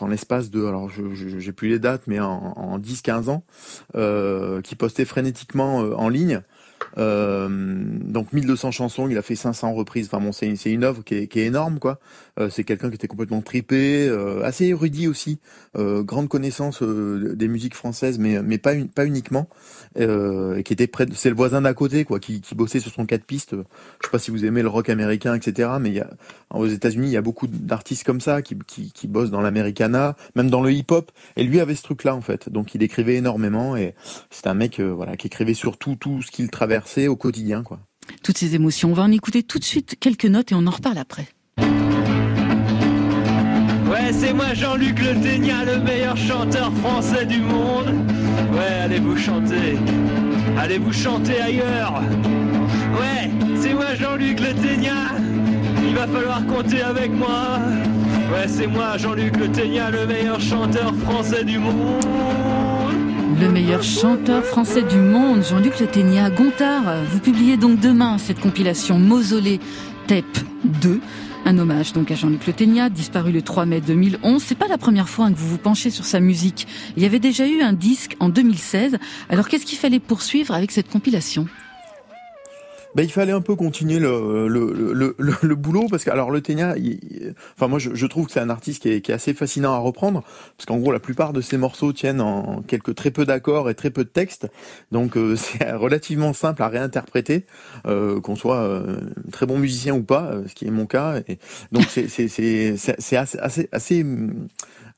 [SPEAKER 14] en l'espace de, alors je j'ai plus les dates, mais en, en 10-15 ans, euh, qui postait frénétiquement euh, en ligne. Euh, donc 1200 chansons, il a fait 500 reprises. Enfin bon, c'est une œuvre qui qui est énorme quoi. Euh, c'est quelqu'un qui était complètement tripé, euh, assez érudit aussi, euh, grande connaissance des musiques françaises, mais mais pas pas uniquement. et qui était près, c'est le voisin d'à côté quoi, qui, qui bossait sur son quatre pistes. Je sais pas si vous aimez le rock américain, etc. Mais il y a aux États-Unis, il y a beaucoup d'artistes comme ça qui, qui, qui bossent dans l'americana, même dans le hip-hop. Et lui avait ce truc-là en fait. Donc il écrivait énormément et c'est un mec voilà qui écrivait sur tout tout ce qu'il traversait au quotidien. quoi.
[SPEAKER 3] Toutes ces émotions. On va en écouter tout de suite quelques notes et on en reparle après.
[SPEAKER 15] Ouais, c'est moi Jean-Luc Le le meilleur chanteur français du monde. Ouais, allez vous chanter. Allez vous chanter ailleurs. Ouais, c'est moi Jean-Luc Le Il va falloir compter avec moi. Ouais, c'est moi Jean-Luc Le le meilleur chanteur français du monde.
[SPEAKER 3] Le meilleur chanteur français du monde, Jean-Luc Le Gontard, vous publiez donc demain cette compilation Mausolée Tape 2. Un hommage donc à Jean-Luc Le disparu le 3 mai 2011. C'est pas la première fois que vous vous penchez sur sa musique. Il y avait déjà eu un disque en 2016. Alors qu'est-ce qu'il fallait poursuivre avec cette compilation?
[SPEAKER 14] Ben, il fallait un peu continuer le, le, le, le, boulot parce que alors le Ténia, enfin moi je, je, trouve que c'est un artiste qui est, qui est, assez fascinant à reprendre parce qu'en gros la plupart de ses morceaux tiennent en quelques très peu d'accords et très peu de texte, donc euh, c'est relativement simple à réinterpréter, euh, qu'on soit euh, très bon musicien ou pas, euh, ce qui est mon cas. Et donc c'est c'est c'est assez, assez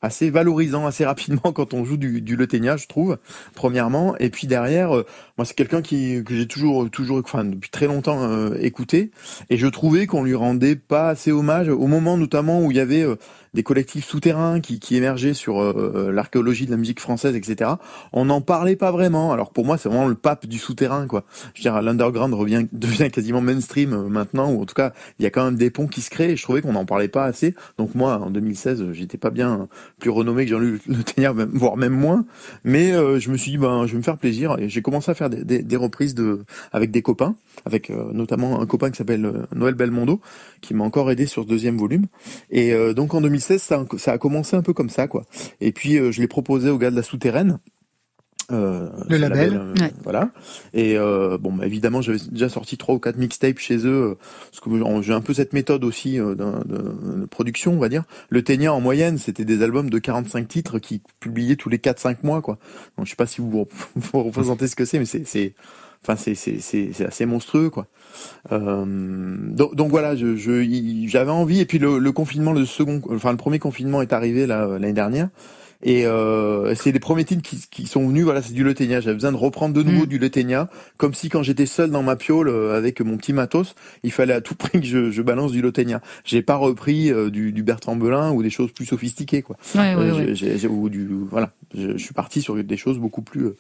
[SPEAKER 14] assez valorisant assez rapidement quand on joue du, du je trouve, premièrement. Et puis derrière, euh, moi c'est quelqu'un qui que j'ai toujours toujours enfin depuis très longtemps euh, écouté et je trouvais qu'on lui rendait pas assez hommage au moment notamment où il y avait euh, des collectifs souterrains qui, qui émergeaient sur euh, euh, l'archéologie de la musique française, etc. On n'en parlait pas vraiment. Alors pour moi, c'est vraiment le pape du souterrain, quoi. Je veux dire, l'underground revient devient quasiment mainstream euh, maintenant, ou en tout cas, il y a quand même des ponts qui se créent. Et je trouvais qu'on n'en parlait pas assez. Donc moi, en 2016, j'étais pas bien plus renommé que Jean-Luc Le Ténière, voire même moins. Mais je me suis dit, ben, je vais me faire plaisir. Et j'ai commencé à faire des, des, reprises de avec des copains, avec notamment un copain qui s'appelle Noël Belmondo, qui m'a encore aidé sur ce deuxième volume. Et donc en 2016 ça, a commencé un peu comme ça, quoi. Et puis, euh, je l'ai proposé aux gars de la souterraine.
[SPEAKER 1] Euh, le label, euh,
[SPEAKER 14] voilà. Et bon, bah, évidemment, j'avais déjà sorti trois ou quatre mixtapes chez eux, parce que j'ai un peu cette méthode aussi de, production, on va dire. Le Ténia, en moyenne, c'était des albums de 45 titres qui publiaient tous les 4-5 mois, quoi. Donc, je sais pas si vous vous représentez ce que c'est, mais c'est Enfin, c'est c'est c'est assez monstrueux quoi. Euh, donc, donc, voilà, je j'avais envie et puis le, le, confinement, le second, enfin le premier confinement est arrivé là l'année dernière et euh, c'est les premiers titres qui, qui, sont venus, voilà, c'est du Letenia. J'avais besoin de reprendre de nouveau mm. du Letenia, comme si quand j'étais seul dans ma piole euh, avec mon petit matos, il fallait à tout prix que je, je balance du Letenia. J'ai pas repris euh, du, du, Bertrand Belin ou des choses plus sophistiquées, quoi.
[SPEAKER 3] Ouais, ouais,
[SPEAKER 14] ou du, voilà, je, je, suis parti sur des choses beaucoup plus. Euh,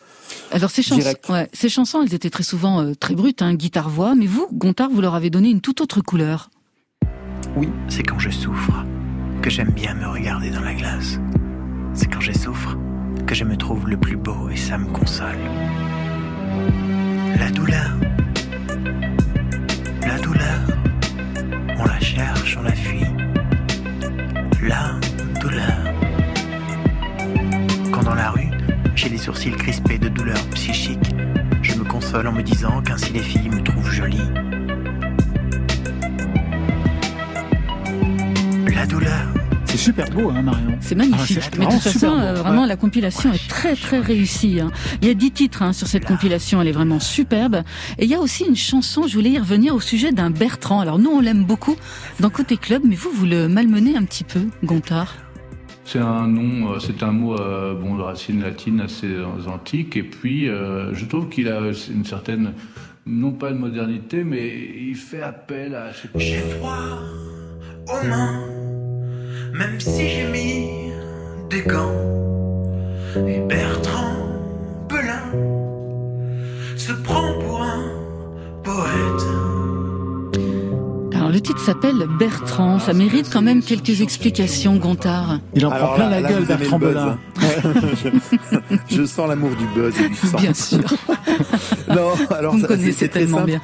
[SPEAKER 3] Alors ces chansons, ouais, ces chansons, elles étaient très souvent très brutes, hein, guitare voix, mais vous, Gontard, vous leur avez donné une toute autre couleur.
[SPEAKER 16] Oui, c'est quand je souffre que j'aime bien me regarder dans la glace c'est quand je souffre que je me trouve le plus beau et ça me console. La douleur, la douleur, on la cherche, on la fuit, cils crispés de douleur psychique. Je me console en me disant qu'ainsi les filles me trouvent jolie. La douleur.
[SPEAKER 1] C'est super beau, hein, Marion
[SPEAKER 3] C'est magnifique.
[SPEAKER 1] Ah,
[SPEAKER 3] Mais de toute
[SPEAKER 1] vraiment
[SPEAKER 3] façon, euh, vraiment,
[SPEAKER 1] Ouais.
[SPEAKER 3] la compilation est très très réussie. hein. Il y a dix titres hein, sur cette compilation, elle est vraiment superbe. Et il y a aussi une chanson, je voulais y revenir au sujet d'un Bertrand. Alors nous, on l'aime beaucoup dans Côté Club, mais vous, vous le malmenez un petit peu, Gontard.
[SPEAKER 17] C'est un nom, euh, c'est un mot euh, bon de racine latine assez euh, antique. Et puis, euh, je trouve qu'il a une certaine, non pas de modernité, mais il fait appel à.
[SPEAKER 10] J'ai froid aux mains, même si j'ai mis des gants. Et Bertrand Belin se prend pour un poète.
[SPEAKER 3] Alors le titre s'appelle Bertrand, ça mérite quand même quelques explications, Gontard.
[SPEAKER 1] Il en
[SPEAKER 14] Alors
[SPEAKER 1] prend plein
[SPEAKER 14] là-
[SPEAKER 1] la gueule, Bertrand Belin.
[SPEAKER 14] je, je sens l'amour du buzz et du sang.
[SPEAKER 3] Bien sûr.
[SPEAKER 14] non, alors ça, c'est- très simple.
[SPEAKER 3] bien.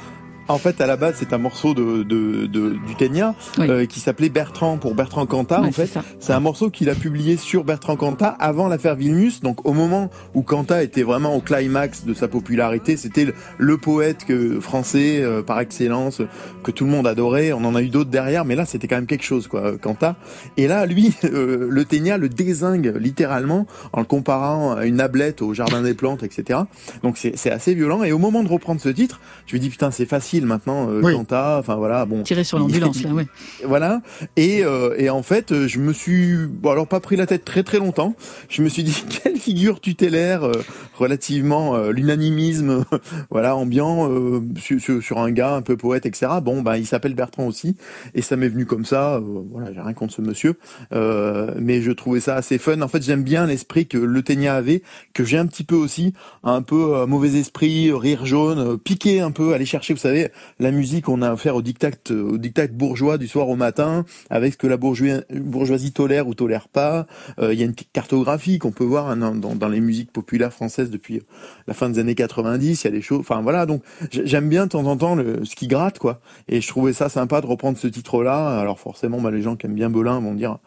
[SPEAKER 14] En fait, à la base, c'est un morceau de, de, de- du Ténia euh, qui s'appelait Bertrand pour Bertrand Cantat.
[SPEAKER 3] Ouais,
[SPEAKER 14] en fait,
[SPEAKER 3] c'est
[SPEAKER 14] un morceau qu'il a publié sur Bertrand Cantat avant l'affaire Vilnius. Donc, au moment où Cantat était vraiment au climax de sa popularité, c'était le, le poète que, français euh, par excellence que tout le monde adorait. On en a eu d'autres derrière, mais là, c'était quand même quelque chose, quoi, Cantat. Et là, lui, euh, le Ténia le désingue littéralement en le comparant à une ablette au jardin des plantes, etc. Donc, c'est c'est assez violent. Et au moment de reprendre ce titre, je me dis putain, c'est facile maintenant, euh,
[SPEAKER 3] Oui.
[SPEAKER 14] Cantat. Enfin voilà, bon.
[SPEAKER 3] Tiré sur l'ambulance, là, ouais.
[SPEAKER 14] Voilà. Et, euh, et en fait, euh, je me suis, bon alors pas pris la tête très très longtemps. Je me suis dit quelle figure tutélaire, euh, relativement euh, l'unanimisme, voilà ambiant euh, sur, sur, sur un gars un peu poète, etc. Bon, bah il s'appelle Bertrand aussi, et ça m'est venu comme ça. euh, voilà, j'ai rien contre ce monsieur, euh, mais je trouvais ça assez fun. En fait, j'aime bien l'esprit que le Ténia avait, que j'ai un petit peu aussi, un peu euh, mauvais esprit, rire jaune, piquer un peu, aller chercher, vous savez, la musique, on a affaire au dictat, au dictat bourgeois du soir au matin, avec ce que la bourgeoisie, tolère ou tolère pas. Euh, Il y a une cartographie qu'on peut voir hein, dans, les musiques populaires françaises depuis la fin des années 90. Il y a des choses, enfin voilà. Donc j'ai- j'aime bien de temps en temps le, ce qui gratte, quoi. Et je trouvais ça sympa de reprendre ce titre-là. Alors forcément, bah, les gens qui aiment bien Belin vont dire.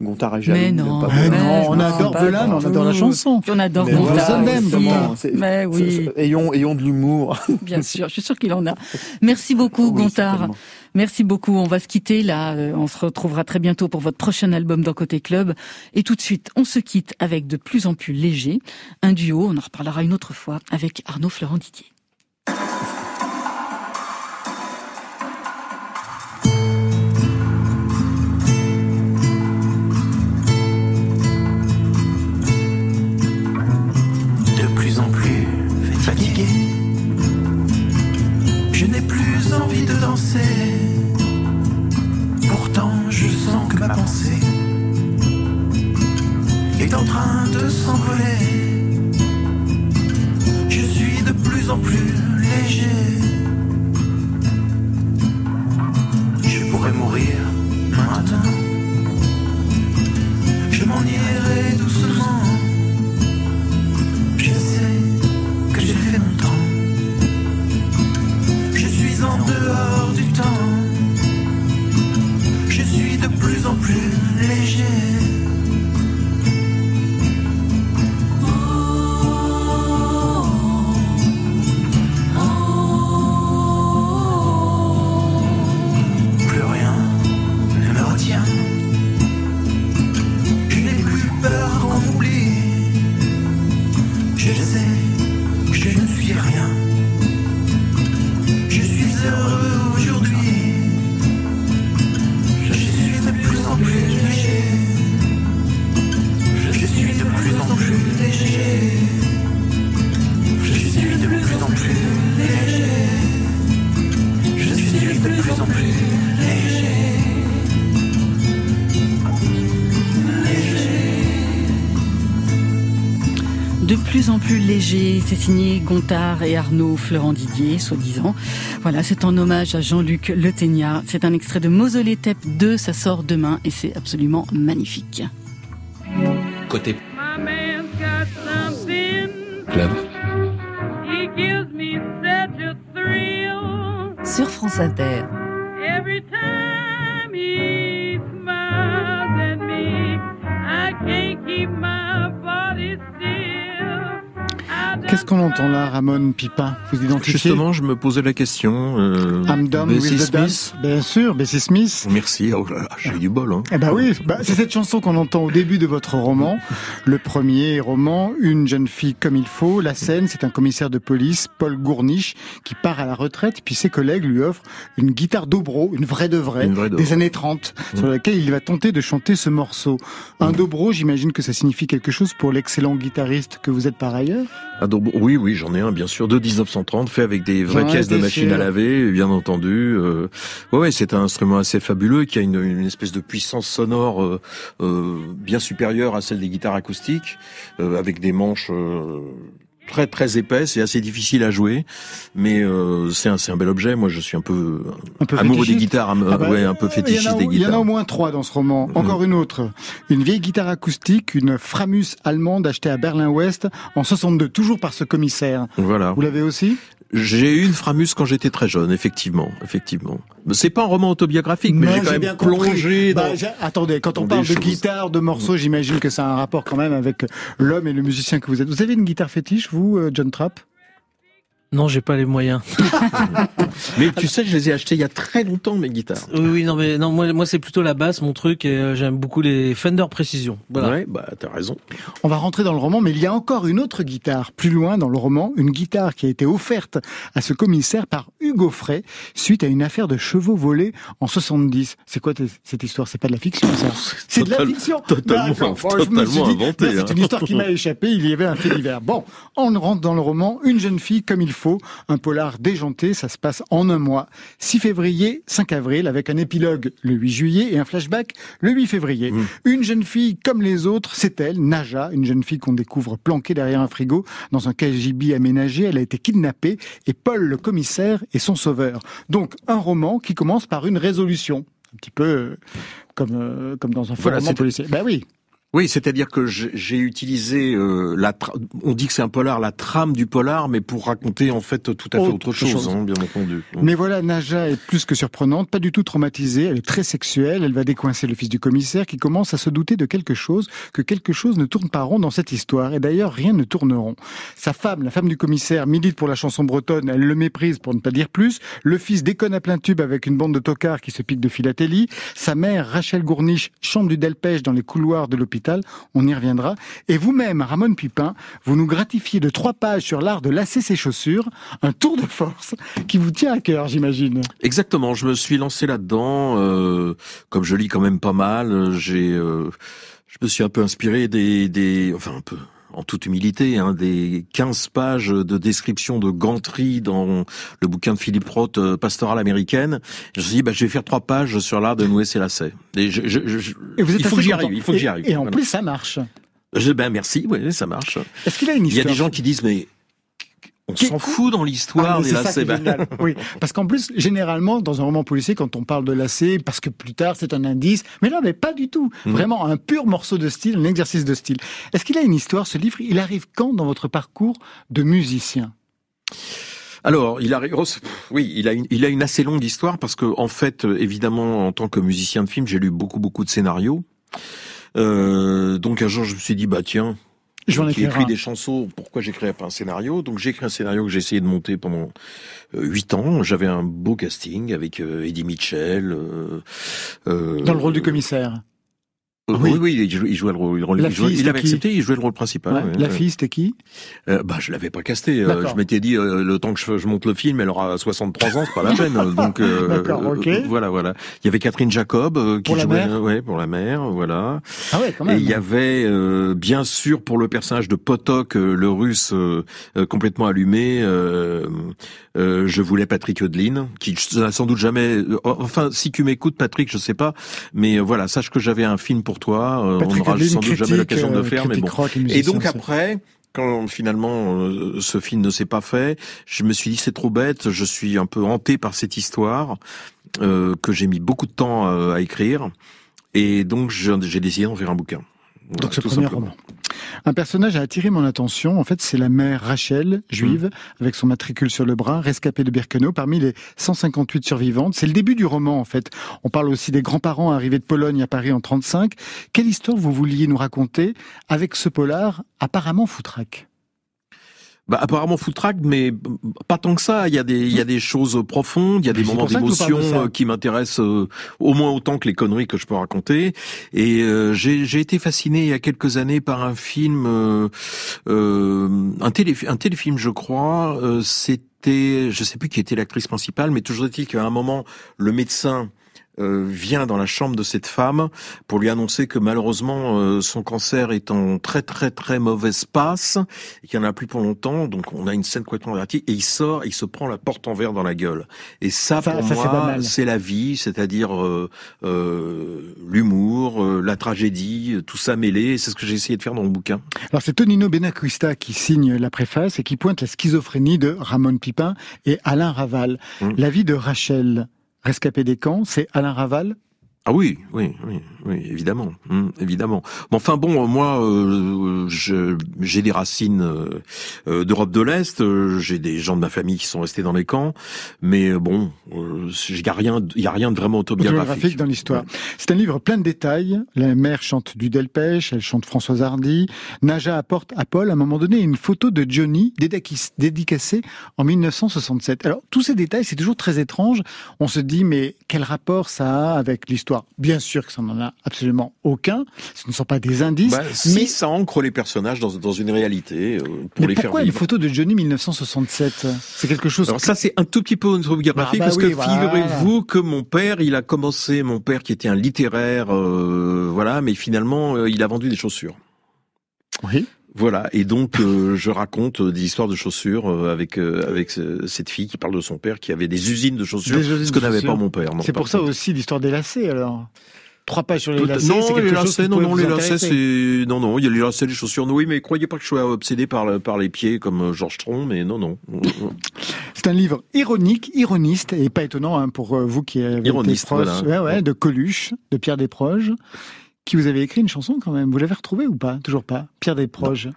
[SPEAKER 14] Gontard est jaloux.
[SPEAKER 3] Mais non,
[SPEAKER 14] pas
[SPEAKER 3] mais non, on adore mais on adore la chanson. On adore
[SPEAKER 14] Mais
[SPEAKER 3] Gontard Mais oui.
[SPEAKER 14] Ayons, ayons de l'humour.
[SPEAKER 3] Bien sûr, je suis sûr qu'il en a. Merci beaucoup,
[SPEAKER 14] Oui,
[SPEAKER 3] Gontard. Merci beaucoup. On va se quitter là. Euh, On se retrouvera très bientôt pour votre prochain album dans Côté Club. Et tout de suite, on se quitte avec de plus en plus léger. Un duo, on en reparlera une autre fois, avec Arnaud Florent Didier.
[SPEAKER 10] De
[SPEAKER 3] c'est signé Gontard et Arnaud Florent Didier, soi-disant. Voilà, c'est en hommage à Jean-Luc Le Ténia. C'est un extrait de Mausolée Tep 2, ça sort demain et c'est absolument magnifique.
[SPEAKER 18] Côté club.
[SPEAKER 4] Sur France Inter.
[SPEAKER 1] Qu'est-ce qu'on entend là, Ramon Pipin? Vous identifiez?
[SPEAKER 5] Justement, je me posais la question. Euh,
[SPEAKER 1] I'm done with
[SPEAKER 5] Bessie
[SPEAKER 1] the dance? Bien sûr, Bessie Smith.
[SPEAKER 5] Merci. Oh là là, j'ai eu du bol. Hein.
[SPEAKER 1] Eh ben oui, bah, c'est cette chanson qu'on entend au début de votre roman. Le premier roman, Une jeune fille comme il faut. La scène, c'est un commissaire de police, Paul Gourniche, qui part à la retraite, puis ses collègues lui offrent une guitare dobro, une vraie de vraie,
[SPEAKER 5] vraie de
[SPEAKER 1] des années 30, sur laquelle il va tenter de chanter ce morceau. Un dobro, j'imagine que ça signifie quelque chose pour l'excellent guitariste que vous êtes par ailleurs?
[SPEAKER 5] Oui, oui, j'en ai un, bien sûr, de 1930, fait avec des vraies caisses de machines à laver, bien entendu. Euh, ouais, ouais, c'est un instrument assez fabuleux qui a une, une espèce de puissance sonore euh, euh, bien supérieure à celle des guitares acoustiques, euh, avec des manches euh, très très épaisses et assez difficiles à jouer. Mais euh, c'est un, c'est un bel objet. Moi, je suis un peu,
[SPEAKER 1] Un peu
[SPEAKER 5] amoureux des guitares, am-
[SPEAKER 1] Ah bah,
[SPEAKER 5] ouais, un peu fétichiste
[SPEAKER 1] a,
[SPEAKER 5] des
[SPEAKER 1] il y en a
[SPEAKER 5] guitares.
[SPEAKER 1] au moins trois dans ce roman. Encore une autre. Une vieille guitare acoustique, une Framus allemande achetée à Berlin-Ouest en 62, toujours par ce commissaire.
[SPEAKER 5] Voilà.
[SPEAKER 1] Vous l'avez aussi?
[SPEAKER 5] J'ai eu une Framus quand j'étais très jeune, effectivement, effectivement. C'est pas un roman autobiographique, mais, j'ai quand même
[SPEAKER 1] bien
[SPEAKER 5] plongé
[SPEAKER 1] Bah,
[SPEAKER 5] dans.
[SPEAKER 1] attendez, quand on parle de
[SPEAKER 5] choses.
[SPEAKER 1] guitare, de morceaux, j'imagine que ça a un rapport quand même avec l'homme et le musicien que vous êtes. Vous avez une guitare fétiche, vous, euh, John Trapp?
[SPEAKER 2] Non, j'ai pas les moyens.
[SPEAKER 5] Mais tu sais, je les ai achetés il y a très longtemps, mes guitares.
[SPEAKER 2] Oui, oui, non, mais non, moi, moi, c'est plutôt la basse, mon truc, et euh, j'aime beaucoup les Fender Précision. Voilà.
[SPEAKER 5] Ouais, bah t'as raison.
[SPEAKER 1] On va rentrer dans le roman, mais il y a encore une autre guitare plus loin dans le roman, une guitare qui a été offerte à ce commissaire par Hugo Frey suite à une affaire de chevaux volés en 70. C'est quoi cette histoire? C'est pas de la fiction, ça? C'est de la fiction.
[SPEAKER 5] totalement-
[SPEAKER 1] suis
[SPEAKER 5] totalement
[SPEAKER 1] dit,
[SPEAKER 5] inventé,
[SPEAKER 1] là, C'est
[SPEAKER 5] hein.
[SPEAKER 1] une histoire qui m'a échappé. Il y avait un fait divers. Bon, on rentre dans le roman. Une jeune fille comme il faut, un polar déjanté. Ça se passe en un mois. 6 février, 5 avril, avec un épilogue le 8 juillet et un flashback le 8 février.
[SPEAKER 5] Mmh.
[SPEAKER 1] Une jeune fille comme les autres, c'est elle, Naja, une jeune fille qu'on découvre planquée derrière un frigo dans un KGB aménagé. Elle a été kidnappée et Paul, le commissaire, est son sauveur. Donc, un roman qui commence par une résolution. Un petit peu euh, comme, euh, comme dans un
[SPEAKER 5] Voilà,
[SPEAKER 1] roman policier. Ben oui.
[SPEAKER 5] Oui, c'est-à-dire que j'ai utilisé euh, la. On dit que c'est un polar, la trame du polar, mais pour raconter en fait tout à fait
[SPEAKER 1] Autre
[SPEAKER 5] autre chose,
[SPEAKER 1] chose.
[SPEAKER 5] hein, bien entendu.
[SPEAKER 1] Mais voilà, Naja est plus que surprenante, pas du tout traumatisée, elle est très sexuelle, elle va décoincer le fils du commissaire qui commence à se douter de quelque chose, que quelque chose ne tourne pas rond dans cette histoire, et d'ailleurs rien ne tourne rond. Sa femme, la femme du commissaire, milite pour la chanson bretonne, elle le méprise pour ne pas dire plus, le fils déconne à plein tube avec une bande de tocards qui se piquent de philatélie, sa mère, Rachel Gourniche, chante du Delpech dans les couloirs de l'hôpital, on y reviendra, et vous-même, Ramon Pupin, vous nous gratifiez de trois pages sur l'art de lasser ses chaussures, un tour de force qui vous tient à cœur, j'imagine.
[SPEAKER 5] Exactement, je me suis lancé là-dedans. euh, comme je lis quand même pas mal, j'ai, euh, je me suis un peu inspiré des, des, enfin un peu, en toute humilité, hein, des 15 pages de description de ganterie dans le bouquin de Philippe Roth, euh, Pastorale américaine. Je me suis dit, bah, je vais faire trois pages sur l'art de nouer ses lacets. Et je, je, je-
[SPEAKER 1] Et vous êtes
[SPEAKER 5] il faut que j'y arrive. Il faut que j'y arrive.
[SPEAKER 1] Et en
[SPEAKER 5] Voilà.
[SPEAKER 1] plus, ça marche.
[SPEAKER 5] Je, ben merci, oui, ça marche.
[SPEAKER 1] Est-ce qu'il a une
[SPEAKER 5] Il y a
[SPEAKER 1] histoire
[SPEAKER 5] des gens qui disent, mais on s'en fout dans
[SPEAKER 1] Ah,
[SPEAKER 5] l'histoire
[SPEAKER 1] mais
[SPEAKER 5] des lacets. Ben,
[SPEAKER 1] génial. Oui, parce qu'en plus, généralement, dans un roman policier, quand on parle de lacets, parce que plus tard, c'est un indice. Mais là, mais pas du tout.
[SPEAKER 5] Mm.
[SPEAKER 1] Vraiment, un pur morceau de style, un exercice de style. Est-ce qu'il a une histoire, ce livre? Il arrive quand dans votre parcours de musicien?
[SPEAKER 5] Alors, il a, oui, il a une, il a une assez longue histoire parce que, en fait, évidemment, en tant que musicien de film, j'ai lu beaucoup, beaucoup de scénarios. Euh, donc un jour, je me suis dit, bah tiens,
[SPEAKER 1] Je vais en
[SPEAKER 5] qui écrit
[SPEAKER 1] un.
[SPEAKER 5] des chansons, pourquoi j'écrirais pas un scénario Donc j'ai écrit un scénario que j'ai essayé de monter pendant euh, huit ans. J'avais un beau casting avec euh, Eddie Mitchell. euh, euh,
[SPEAKER 1] Dans le rôle du commissaire.
[SPEAKER 5] Euh, oui, oui, il jouait, il jouait le rôle. il, jouait-
[SPEAKER 1] fille,
[SPEAKER 5] il avait accepté, il jouait le rôle principal.
[SPEAKER 1] Ouais. La fille, c'était qui
[SPEAKER 5] Euh, bah, je l'avais pas casté. Euh, je m'étais dit, euh, le temps que je, je monte le film, elle aura 63 ans, c'est pas la peine. Donc, euh, euh, voilà, voilà. Il y avait Catherine Jacob qui
[SPEAKER 1] Pour la
[SPEAKER 5] jouait,
[SPEAKER 1] mère
[SPEAKER 5] ouais, pour la mère, voilà.
[SPEAKER 1] Ah ouais, quand
[SPEAKER 5] Et
[SPEAKER 1] même.
[SPEAKER 5] il y avait euh, bien sûr pour le personnage de Potok, le russe complètement allumé. je voulais Patrick Eudeline, qui n'a sans doute jamais. enfin, si tu m'écoutes, Patrick, je sais pas, mais voilà, sache que j'avais un film pour toi. euh, on n'aura sans doute jamais l'occasion de
[SPEAKER 1] euh,
[SPEAKER 5] le faire, mais bon.
[SPEAKER 1] rock et
[SPEAKER 5] donc après. Quand finalement euh, ce film ne s'est pas fait, je me suis dit c'est trop bête, je suis un peu hanté par cette histoire euh, que j'ai mis beaucoup de temps euh, à écrire et donc j'ai décidé d'en faire un bouquin. Voilà,
[SPEAKER 1] Donc ce premier
[SPEAKER 5] simplement.
[SPEAKER 1] roman. Un personnage a attiré mon attention. En fait, c'est la mère Rachel, juive, avec son matricule sur le bras, rescapée de Birkenau, parmi les 158 survivantes. C'est le début du roman, en fait. On parle aussi des grands-parents arrivés de Pologne à Paris en 35. Quelle histoire vous vouliez nous raconter avec ce polar apparemment foutraque?
[SPEAKER 5] Bah, apparemment foutraque, mais pas tant que ça. Il y a des, il y a des choses profondes, il y a des moments d'émotion euh, qui m'intéressent euh, au moins autant que les conneries que je peux raconter. Et euh, j'ai été fasciné il y a quelques années par un film, euh, euh, un, télé, un téléfilm, je crois. Euh, C'était, je sais plus qui était l'actrice principale, mais toujours est-il qu'à un moment, le médecin euh, vient dans la chambre de cette femme pour lui annoncer que malheureusement euh, son cancer est en très très très mauvaise passe et qu'il n'y en a plus pour longtemps. Donc on a une scène complètement dramatique et il sort et il se prend la porte en verre dans la gueule. Et ça,
[SPEAKER 1] Ça-
[SPEAKER 5] pour
[SPEAKER 1] ça,
[SPEAKER 5] moi c'est la vie, c'est-à-dire euh, l'humour, la tragédie, tout ça mêlé. C'est ce que j'ai essayé de faire dans mon bouquin.
[SPEAKER 1] Alors c'est Tonino Benacquista qui signe la préface et qui pointe la schizophrénie de Ramon Pipin et Alain Raval.
[SPEAKER 5] Mmh.
[SPEAKER 1] La vie de Rachel, rescapée des camps, c'est Alain Raval
[SPEAKER 5] Ah oui, oui, oui, oui, évidemment, hum, évidemment. Mais enfin bon, moi, euh, j'ai des racines euh, euh, d'Europe de l'Est. euh, j'ai des gens de ma famille qui sont restés dans les camps, mais euh, bon, euh, il y a rien, il a rien de vraiment autobiographique.
[SPEAKER 1] dans l'histoire. C'est un livre plein de détails. La mère chante du Delpech, elle chante Françoise Hardy. Naja apporte à Paul, à un moment donné, une photo de Johnny dédicacée en 1967. Alors, tous ces détails, c'est toujours très étrange. On se dit, mais quel rapport ça a avec l'histoire Bien sûr que ça n'en a absolument aucun. Ce ne sont pas des indices.
[SPEAKER 5] Bah,
[SPEAKER 1] mais
[SPEAKER 5] ça ancre les personnages dans, dans une réalité euh, pour
[SPEAKER 1] mais
[SPEAKER 5] les faire
[SPEAKER 1] pourquoi une photo de Johnny 1967 C'est quelque chose.
[SPEAKER 5] Alors ça c'est un tout petit peu autobiographique
[SPEAKER 1] Ah bah
[SPEAKER 5] parce
[SPEAKER 1] oui,
[SPEAKER 5] que
[SPEAKER 1] voilà.
[SPEAKER 5] figurez-vous que mon père, il a commencé, mon père qui était un littéraire, euh, voilà, mais finalement euh, il a vendu des chaussures.
[SPEAKER 1] Oui.
[SPEAKER 5] Voilà, et donc euh, je raconte euh, des histoires de chaussures euh, avec euh, avec cette fille qui parle de son père qui avait des usines de chaussures,
[SPEAKER 1] usines
[SPEAKER 5] ce que n'avait pas mon père.
[SPEAKER 1] C'est pour ça
[SPEAKER 5] contre.
[SPEAKER 1] aussi l'histoire des lacets, alors. Trois pages sur les lacets,
[SPEAKER 5] non, les lacets, non, non, les lacets, c'est non, non, il y a les lacets, les chaussures. Oui, mais croyez pas que je sois obsédé par par les pieds comme Georges Tron, mais non, non.
[SPEAKER 1] C'est un livre ironique, ironiste, et pas étonnant hein, pour vous qui avez été
[SPEAKER 5] Ironiste,
[SPEAKER 1] proche
[SPEAKER 5] voilà.
[SPEAKER 1] ouais, ouais, de Coluche, de Pierre Desproges, qui vous avez écrit une chanson quand même. Vous l'avez retrouvée ou pas? Toujours pas. Pierre Desproges.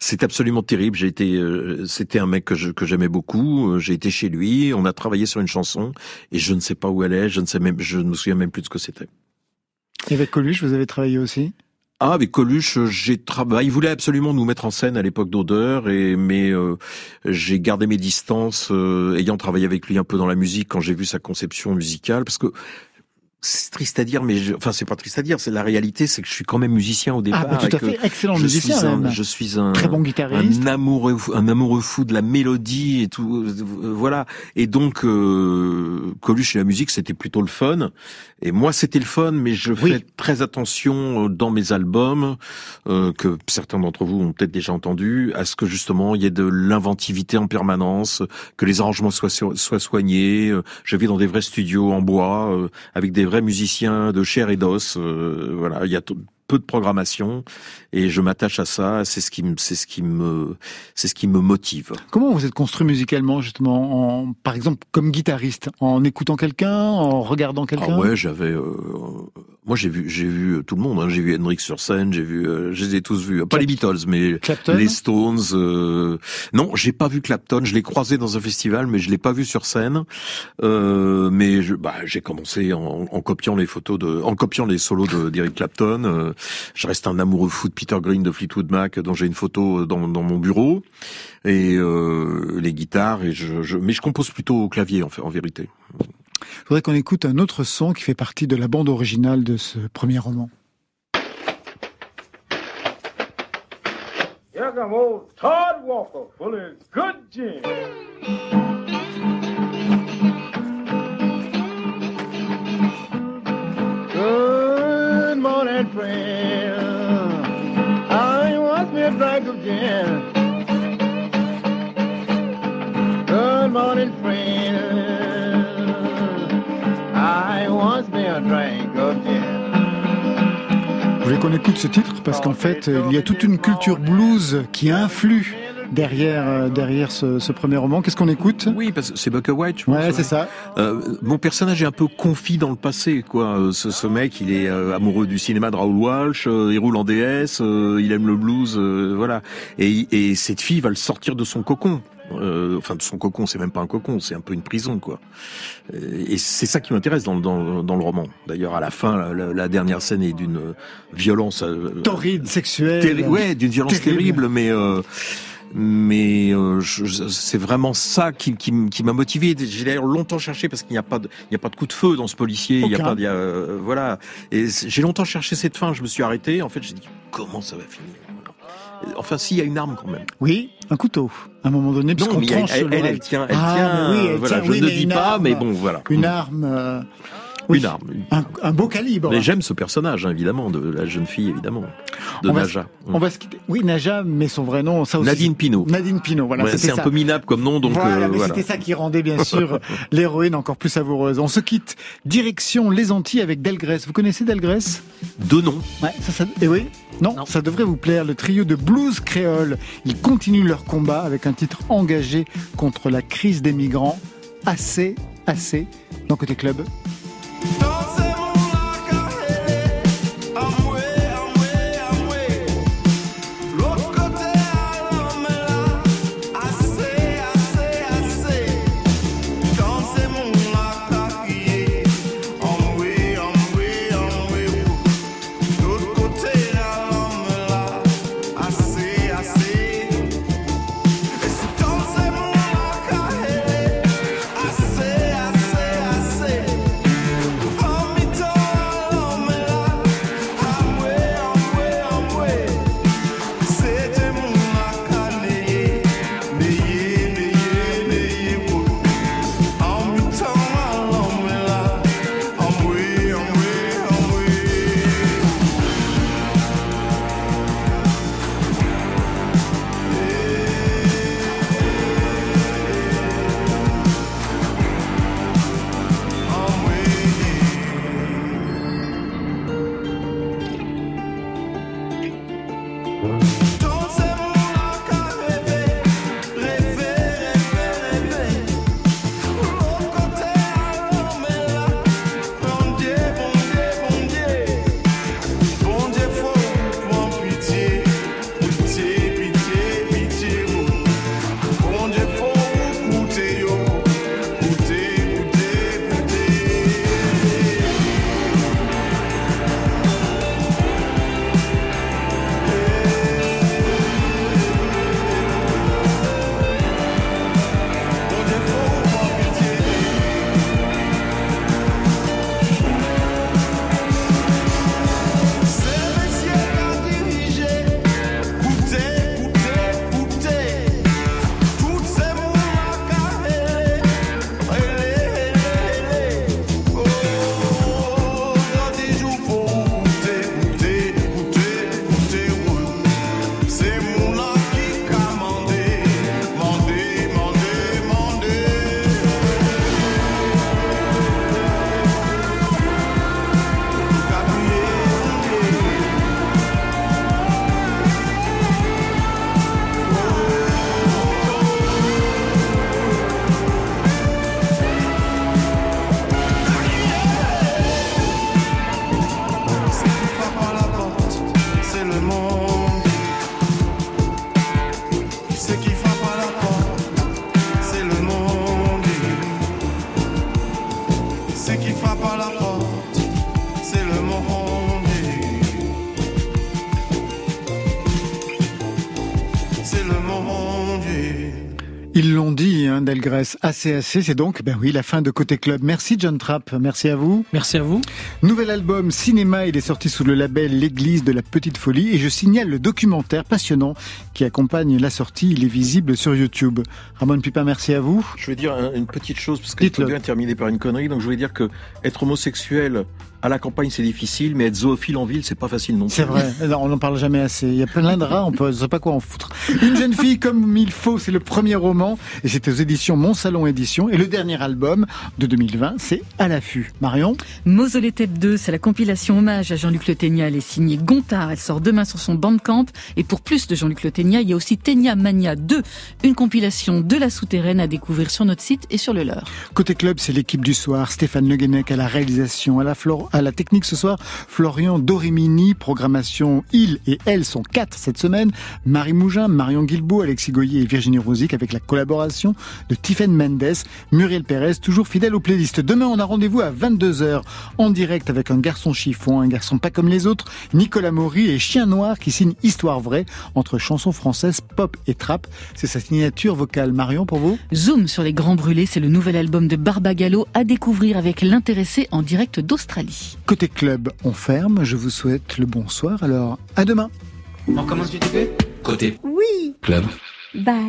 [SPEAKER 5] C'est absolument terrible. J'ai été, euh, c'était un mec que je- que j'aimais beaucoup. Euh, J'ai été chez lui, on a travaillé sur une chanson et je ne sais pas où elle est. Je ne sais même, je ne me souviens même plus de ce que c'était.
[SPEAKER 1] Et avec Coluche, vous avez travaillé aussi?
[SPEAKER 5] Ah, avec Coluche, euh, j'ai travaillé. Il voulait absolument nous mettre en scène à l'époque d'Odeur, et mais euh, j'ai gardé mes distances, euh, ayant travaillé avec lui un peu dans la musique quand j'ai vu sa conception musicale, parce que c'est triste à dire, mais je- enfin c'est pas triste à dire, c'est la réalité, c'est que je suis quand même musicien au départ.
[SPEAKER 1] bah, tout à fait. Excellent
[SPEAKER 5] je
[SPEAKER 1] musicien,
[SPEAKER 5] Suis un, je suis un
[SPEAKER 1] Très bon guitariste.
[SPEAKER 5] un amoureux, un amoureux fou de la mélodie et tout, euh, voilà. Et donc euh, Coluche et la musique, c'était plutôt le fun. Et moi, c'était le fun, mais je fais très attention euh, dans mes albums, euh, que certains d'entre vous ont peut-être déjà entendu, à ce que justement il y ait de l'inventivité en permanence, que les arrangements soient so- soient soignés. Euh, Je vais dans des vrais studios en bois euh, avec des vrais musiciens de chair et d'os. euh, voilà, il y a tout- peu de programmation et je m'attache à ça. C'est ce qui me, c'est ce qui me, c'est ce qui me motive.
[SPEAKER 1] Comment vous êtes construit musicalement, justement, en, par exemple, comme guitariste? En écoutant quelqu'un En regardant quelqu'un?
[SPEAKER 5] Ah ouais, j'avais. euh, moi, j'ai vu, j'ai vu tout le monde. hein. J'ai vu Hendrix sur scène. J'ai vu, euh, je les ai tous vus. Pas les Beatles, mais
[SPEAKER 1] Clapton
[SPEAKER 5] les Stones. euh, Non, j'ai pas vu Clapton. Je l'ai croisé dans un festival, mais je l'ai pas vu sur scène. Euh, mais je, bah, j'ai commencé en, en copiant les photos de, en copiant les solos de d'Eric Clapton. Euh, je reste un amoureux fou de Peter Green de Fleetwood Mac, dont j'ai une photo dans, dans mon bureau et euh, les guitares. Et je, je, mais je compose plutôt au clavier en fait, en vérité.
[SPEAKER 1] Je voudrais qu'on écoute un autre son qui fait partie de la bande originale de ce premier roman.
[SPEAKER 19] Here come old Todd Walker full of good gin. Good morning, friend. I want me a drink of gin. Good morning, friend. I want me a drink of gin.
[SPEAKER 1] Je voulais qu'on écoute ce titre parce qu'en fait, il y a toute une culture blues qui influe derrière, euh, derrière ce, ce premier roman. Qu'est-ce qu'on écoute?
[SPEAKER 5] Oui, parce que c'est Buck White, je pense.
[SPEAKER 1] Ouais, c'est ça.
[SPEAKER 5] Euh, mon personnage est un peu confit dans le passé, quoi. Euh, Ce, ce mec, il est euh, amoureux du cinéma de Raoul Walsh, euh, il roule en DS, euh, il aime le blues, euh, voilà. Et, et cette fille va le sortir de son cocon. Euh, enfin, de son cocon, c'est même pas un cocon, c'est un peu une prison, quoi. Euh, Et c'est ça qui m'intéresse dans, le- dans, dans le roman. D'ailleurs, à la fin, la, dernière scène est d'une violence euh,
[SPEAKER 1] Torride, sexuelle.
[SPEAKER 5] Terri- ouais, d'une violence
[SPEAKER 1] Terrible.
[SPEAKER 5] terrible, mais euh, mais euh, c'est vraiment ça qui, qui, m'a motivé. J'ai d'ailleurs longtemps cherché parce qu'il n'y a pas de, il n'y a pas de coup de feu dans ce policier. Il y a pas, il y a, euh, voilà. Et j'ai longtemps cherché cette fin. Je me suis arrêté. En fait, j'ai dit comment ça va finir? Enfin, s'il y a une arme quand même.
[SPEAKER 1] Oui, un couteau. À un moment donné, puisqu'on
[SPEAKER 5] elle,
[SPEAKER 1] tranche
[SPEAKER 5] elle, elle,
[SPEAKER 1] l'oreille.
[SPEAKER 5] tient, elle
[SPEAKER 1] Ah,
[SPEAKER 5] tient.
[SPEAKER 1] oui, elle
[SPEAKER 5] voilà,
[SPEAKER 1] tient,
[SPEAKER 5] je
[SPEAKER 1] oui,
[SPEAKER 5] ne dis
[SPEAKER 1] une
[SPEAKER 5] pas,
[SPEAKER 1] arme,
[SPEAKER 5] mais bon, voilà.
[SPEAKER 1] Une
[SPEAKER 5] Mm.
[SPEAKER 1] arme. euh, oui,
[SPEAKER 5] Une arme.
[SPEAKER 1] Un, un beau calibre.
[SPEAKER 5] Mais j'aime ce personnage, hein, évidemment, de la jeune fille, évidemment, de
[SPEAKER 1] On va
[SPEAKER 5] Naja.
[SPEAKER 1] se- On va se quitter. Oui, Naja, mais son vrai nom, ça aussi.
[SPEAKER 5] Nadine Pinault.
[SPEAKER 1] Nadine Pinault, voilà.
[SPEAKER 5] Ouais, c'est un peu minable comme nom, donc
[SPEAKER 1] voilà,
[SPEAKER 5] euh,
[SPEAKER 1] mais
[SPEAKER 5] voilà.
[SPEAKER 1] c'était ça qui rendait bien sûr l'héroïne encore plus savoureuse. On se quitte direction les Antilles avec Delgrès. Vous connaissez Delgrès?
[SPEAKER 5] Deux noms.
[SPEAKER 1] Ouais, ça, ça, et oui, non, ça devrait vous plaire. Le trio de blues créole, ils continuent leur combat avec un titre engagé contre la crise des migrants. Assez, assez, dans Côté Club.
[SPEAKER 20] C'est
[SPEAKER 1] hein, Delgrès, assez, assez. C'est donc, ben oui, la fin de Côté Club. Merci John Trapp, merci à vous.
[SPEAKER 2] Merci à vous.
[SPEAKER 1] Nouvel album Cinéma, il est sorti sous le label L'Église de la Petite Folie et je signale le documentaire passionnant qui accompagne la sortie. Il est visible sur YouTube. Ramon Pipin, merci à vous.
[SPEAKER 5] Je vais dire un- une petite chose parce qu'il faut
[SPEAKER 1] Dites-le.
[SPEAKER 5] bien terminer par une connerie. Donc je voulais dire que être homosexuel à la campagne c'est difficile, mais être zoophile en ville c'est pas facile non plus.
[SPEAKER 1] C'est vrai, Non, on n'en parle jamais assez. Il y a plein de rats, on peut, ne sait pas quoi en foutre. Une jeune fille comme il faut, c'est le premier roman et c'est aux éditions Mon Salon Édition. Et le dernier album de 2020, c'est À l'affût. Marion?
[SPEAKER 3] Mausolée Tête 2, c'est la compilation hommage à Jean-Luc Le Ténia. Elle est signée Gontard. Elle sort demain sur son bandcamp. Et pour plus de Jean-Luc Le Ténia, il y a aussi Ténia Mania 2, une compilation de la souterraine à découvrir sur notre site et sur le leur.
[SPEAKER 1] Côté club, c'est l'équipe du soir. Stéphane Le Guenec à la réalisation, à la, à la technique ce soir. Florian Dorimini, programmation Il et Elle sont quatre cette semaine. Marie Mougin, Marion Guilbault, Alexis Goyer et Virginie Rosic avec la collab collaboration de Tiffen Mendes, Muriel Pérez, toujours fidèle aux playlists. Demain, on a rendez-vous à 22h en direct avec un garçon chiffon, un garçon pas comme les autres, Nicolas Maury et Chien Noir qui signe Histoire vraie entre chansons françaises, pop et trap. C'est sa signature vocale. Marion, pour vous?
[SPEAKER 3] Zoom sur les grands brûlés, c'est le nouvel album de Barbagallo à découvrir avec l'intéressé en direct d'Australie.
[SPEAKER 1] Côté club, on ferme. Je vous souhaite le bonsoir. Alors, à demain.
[SPEAKER 18] On commence du début? Côté
[SPEAKER 21] Oui.
[SPEAKER 18] club.
[SPEAKER 21] Bye.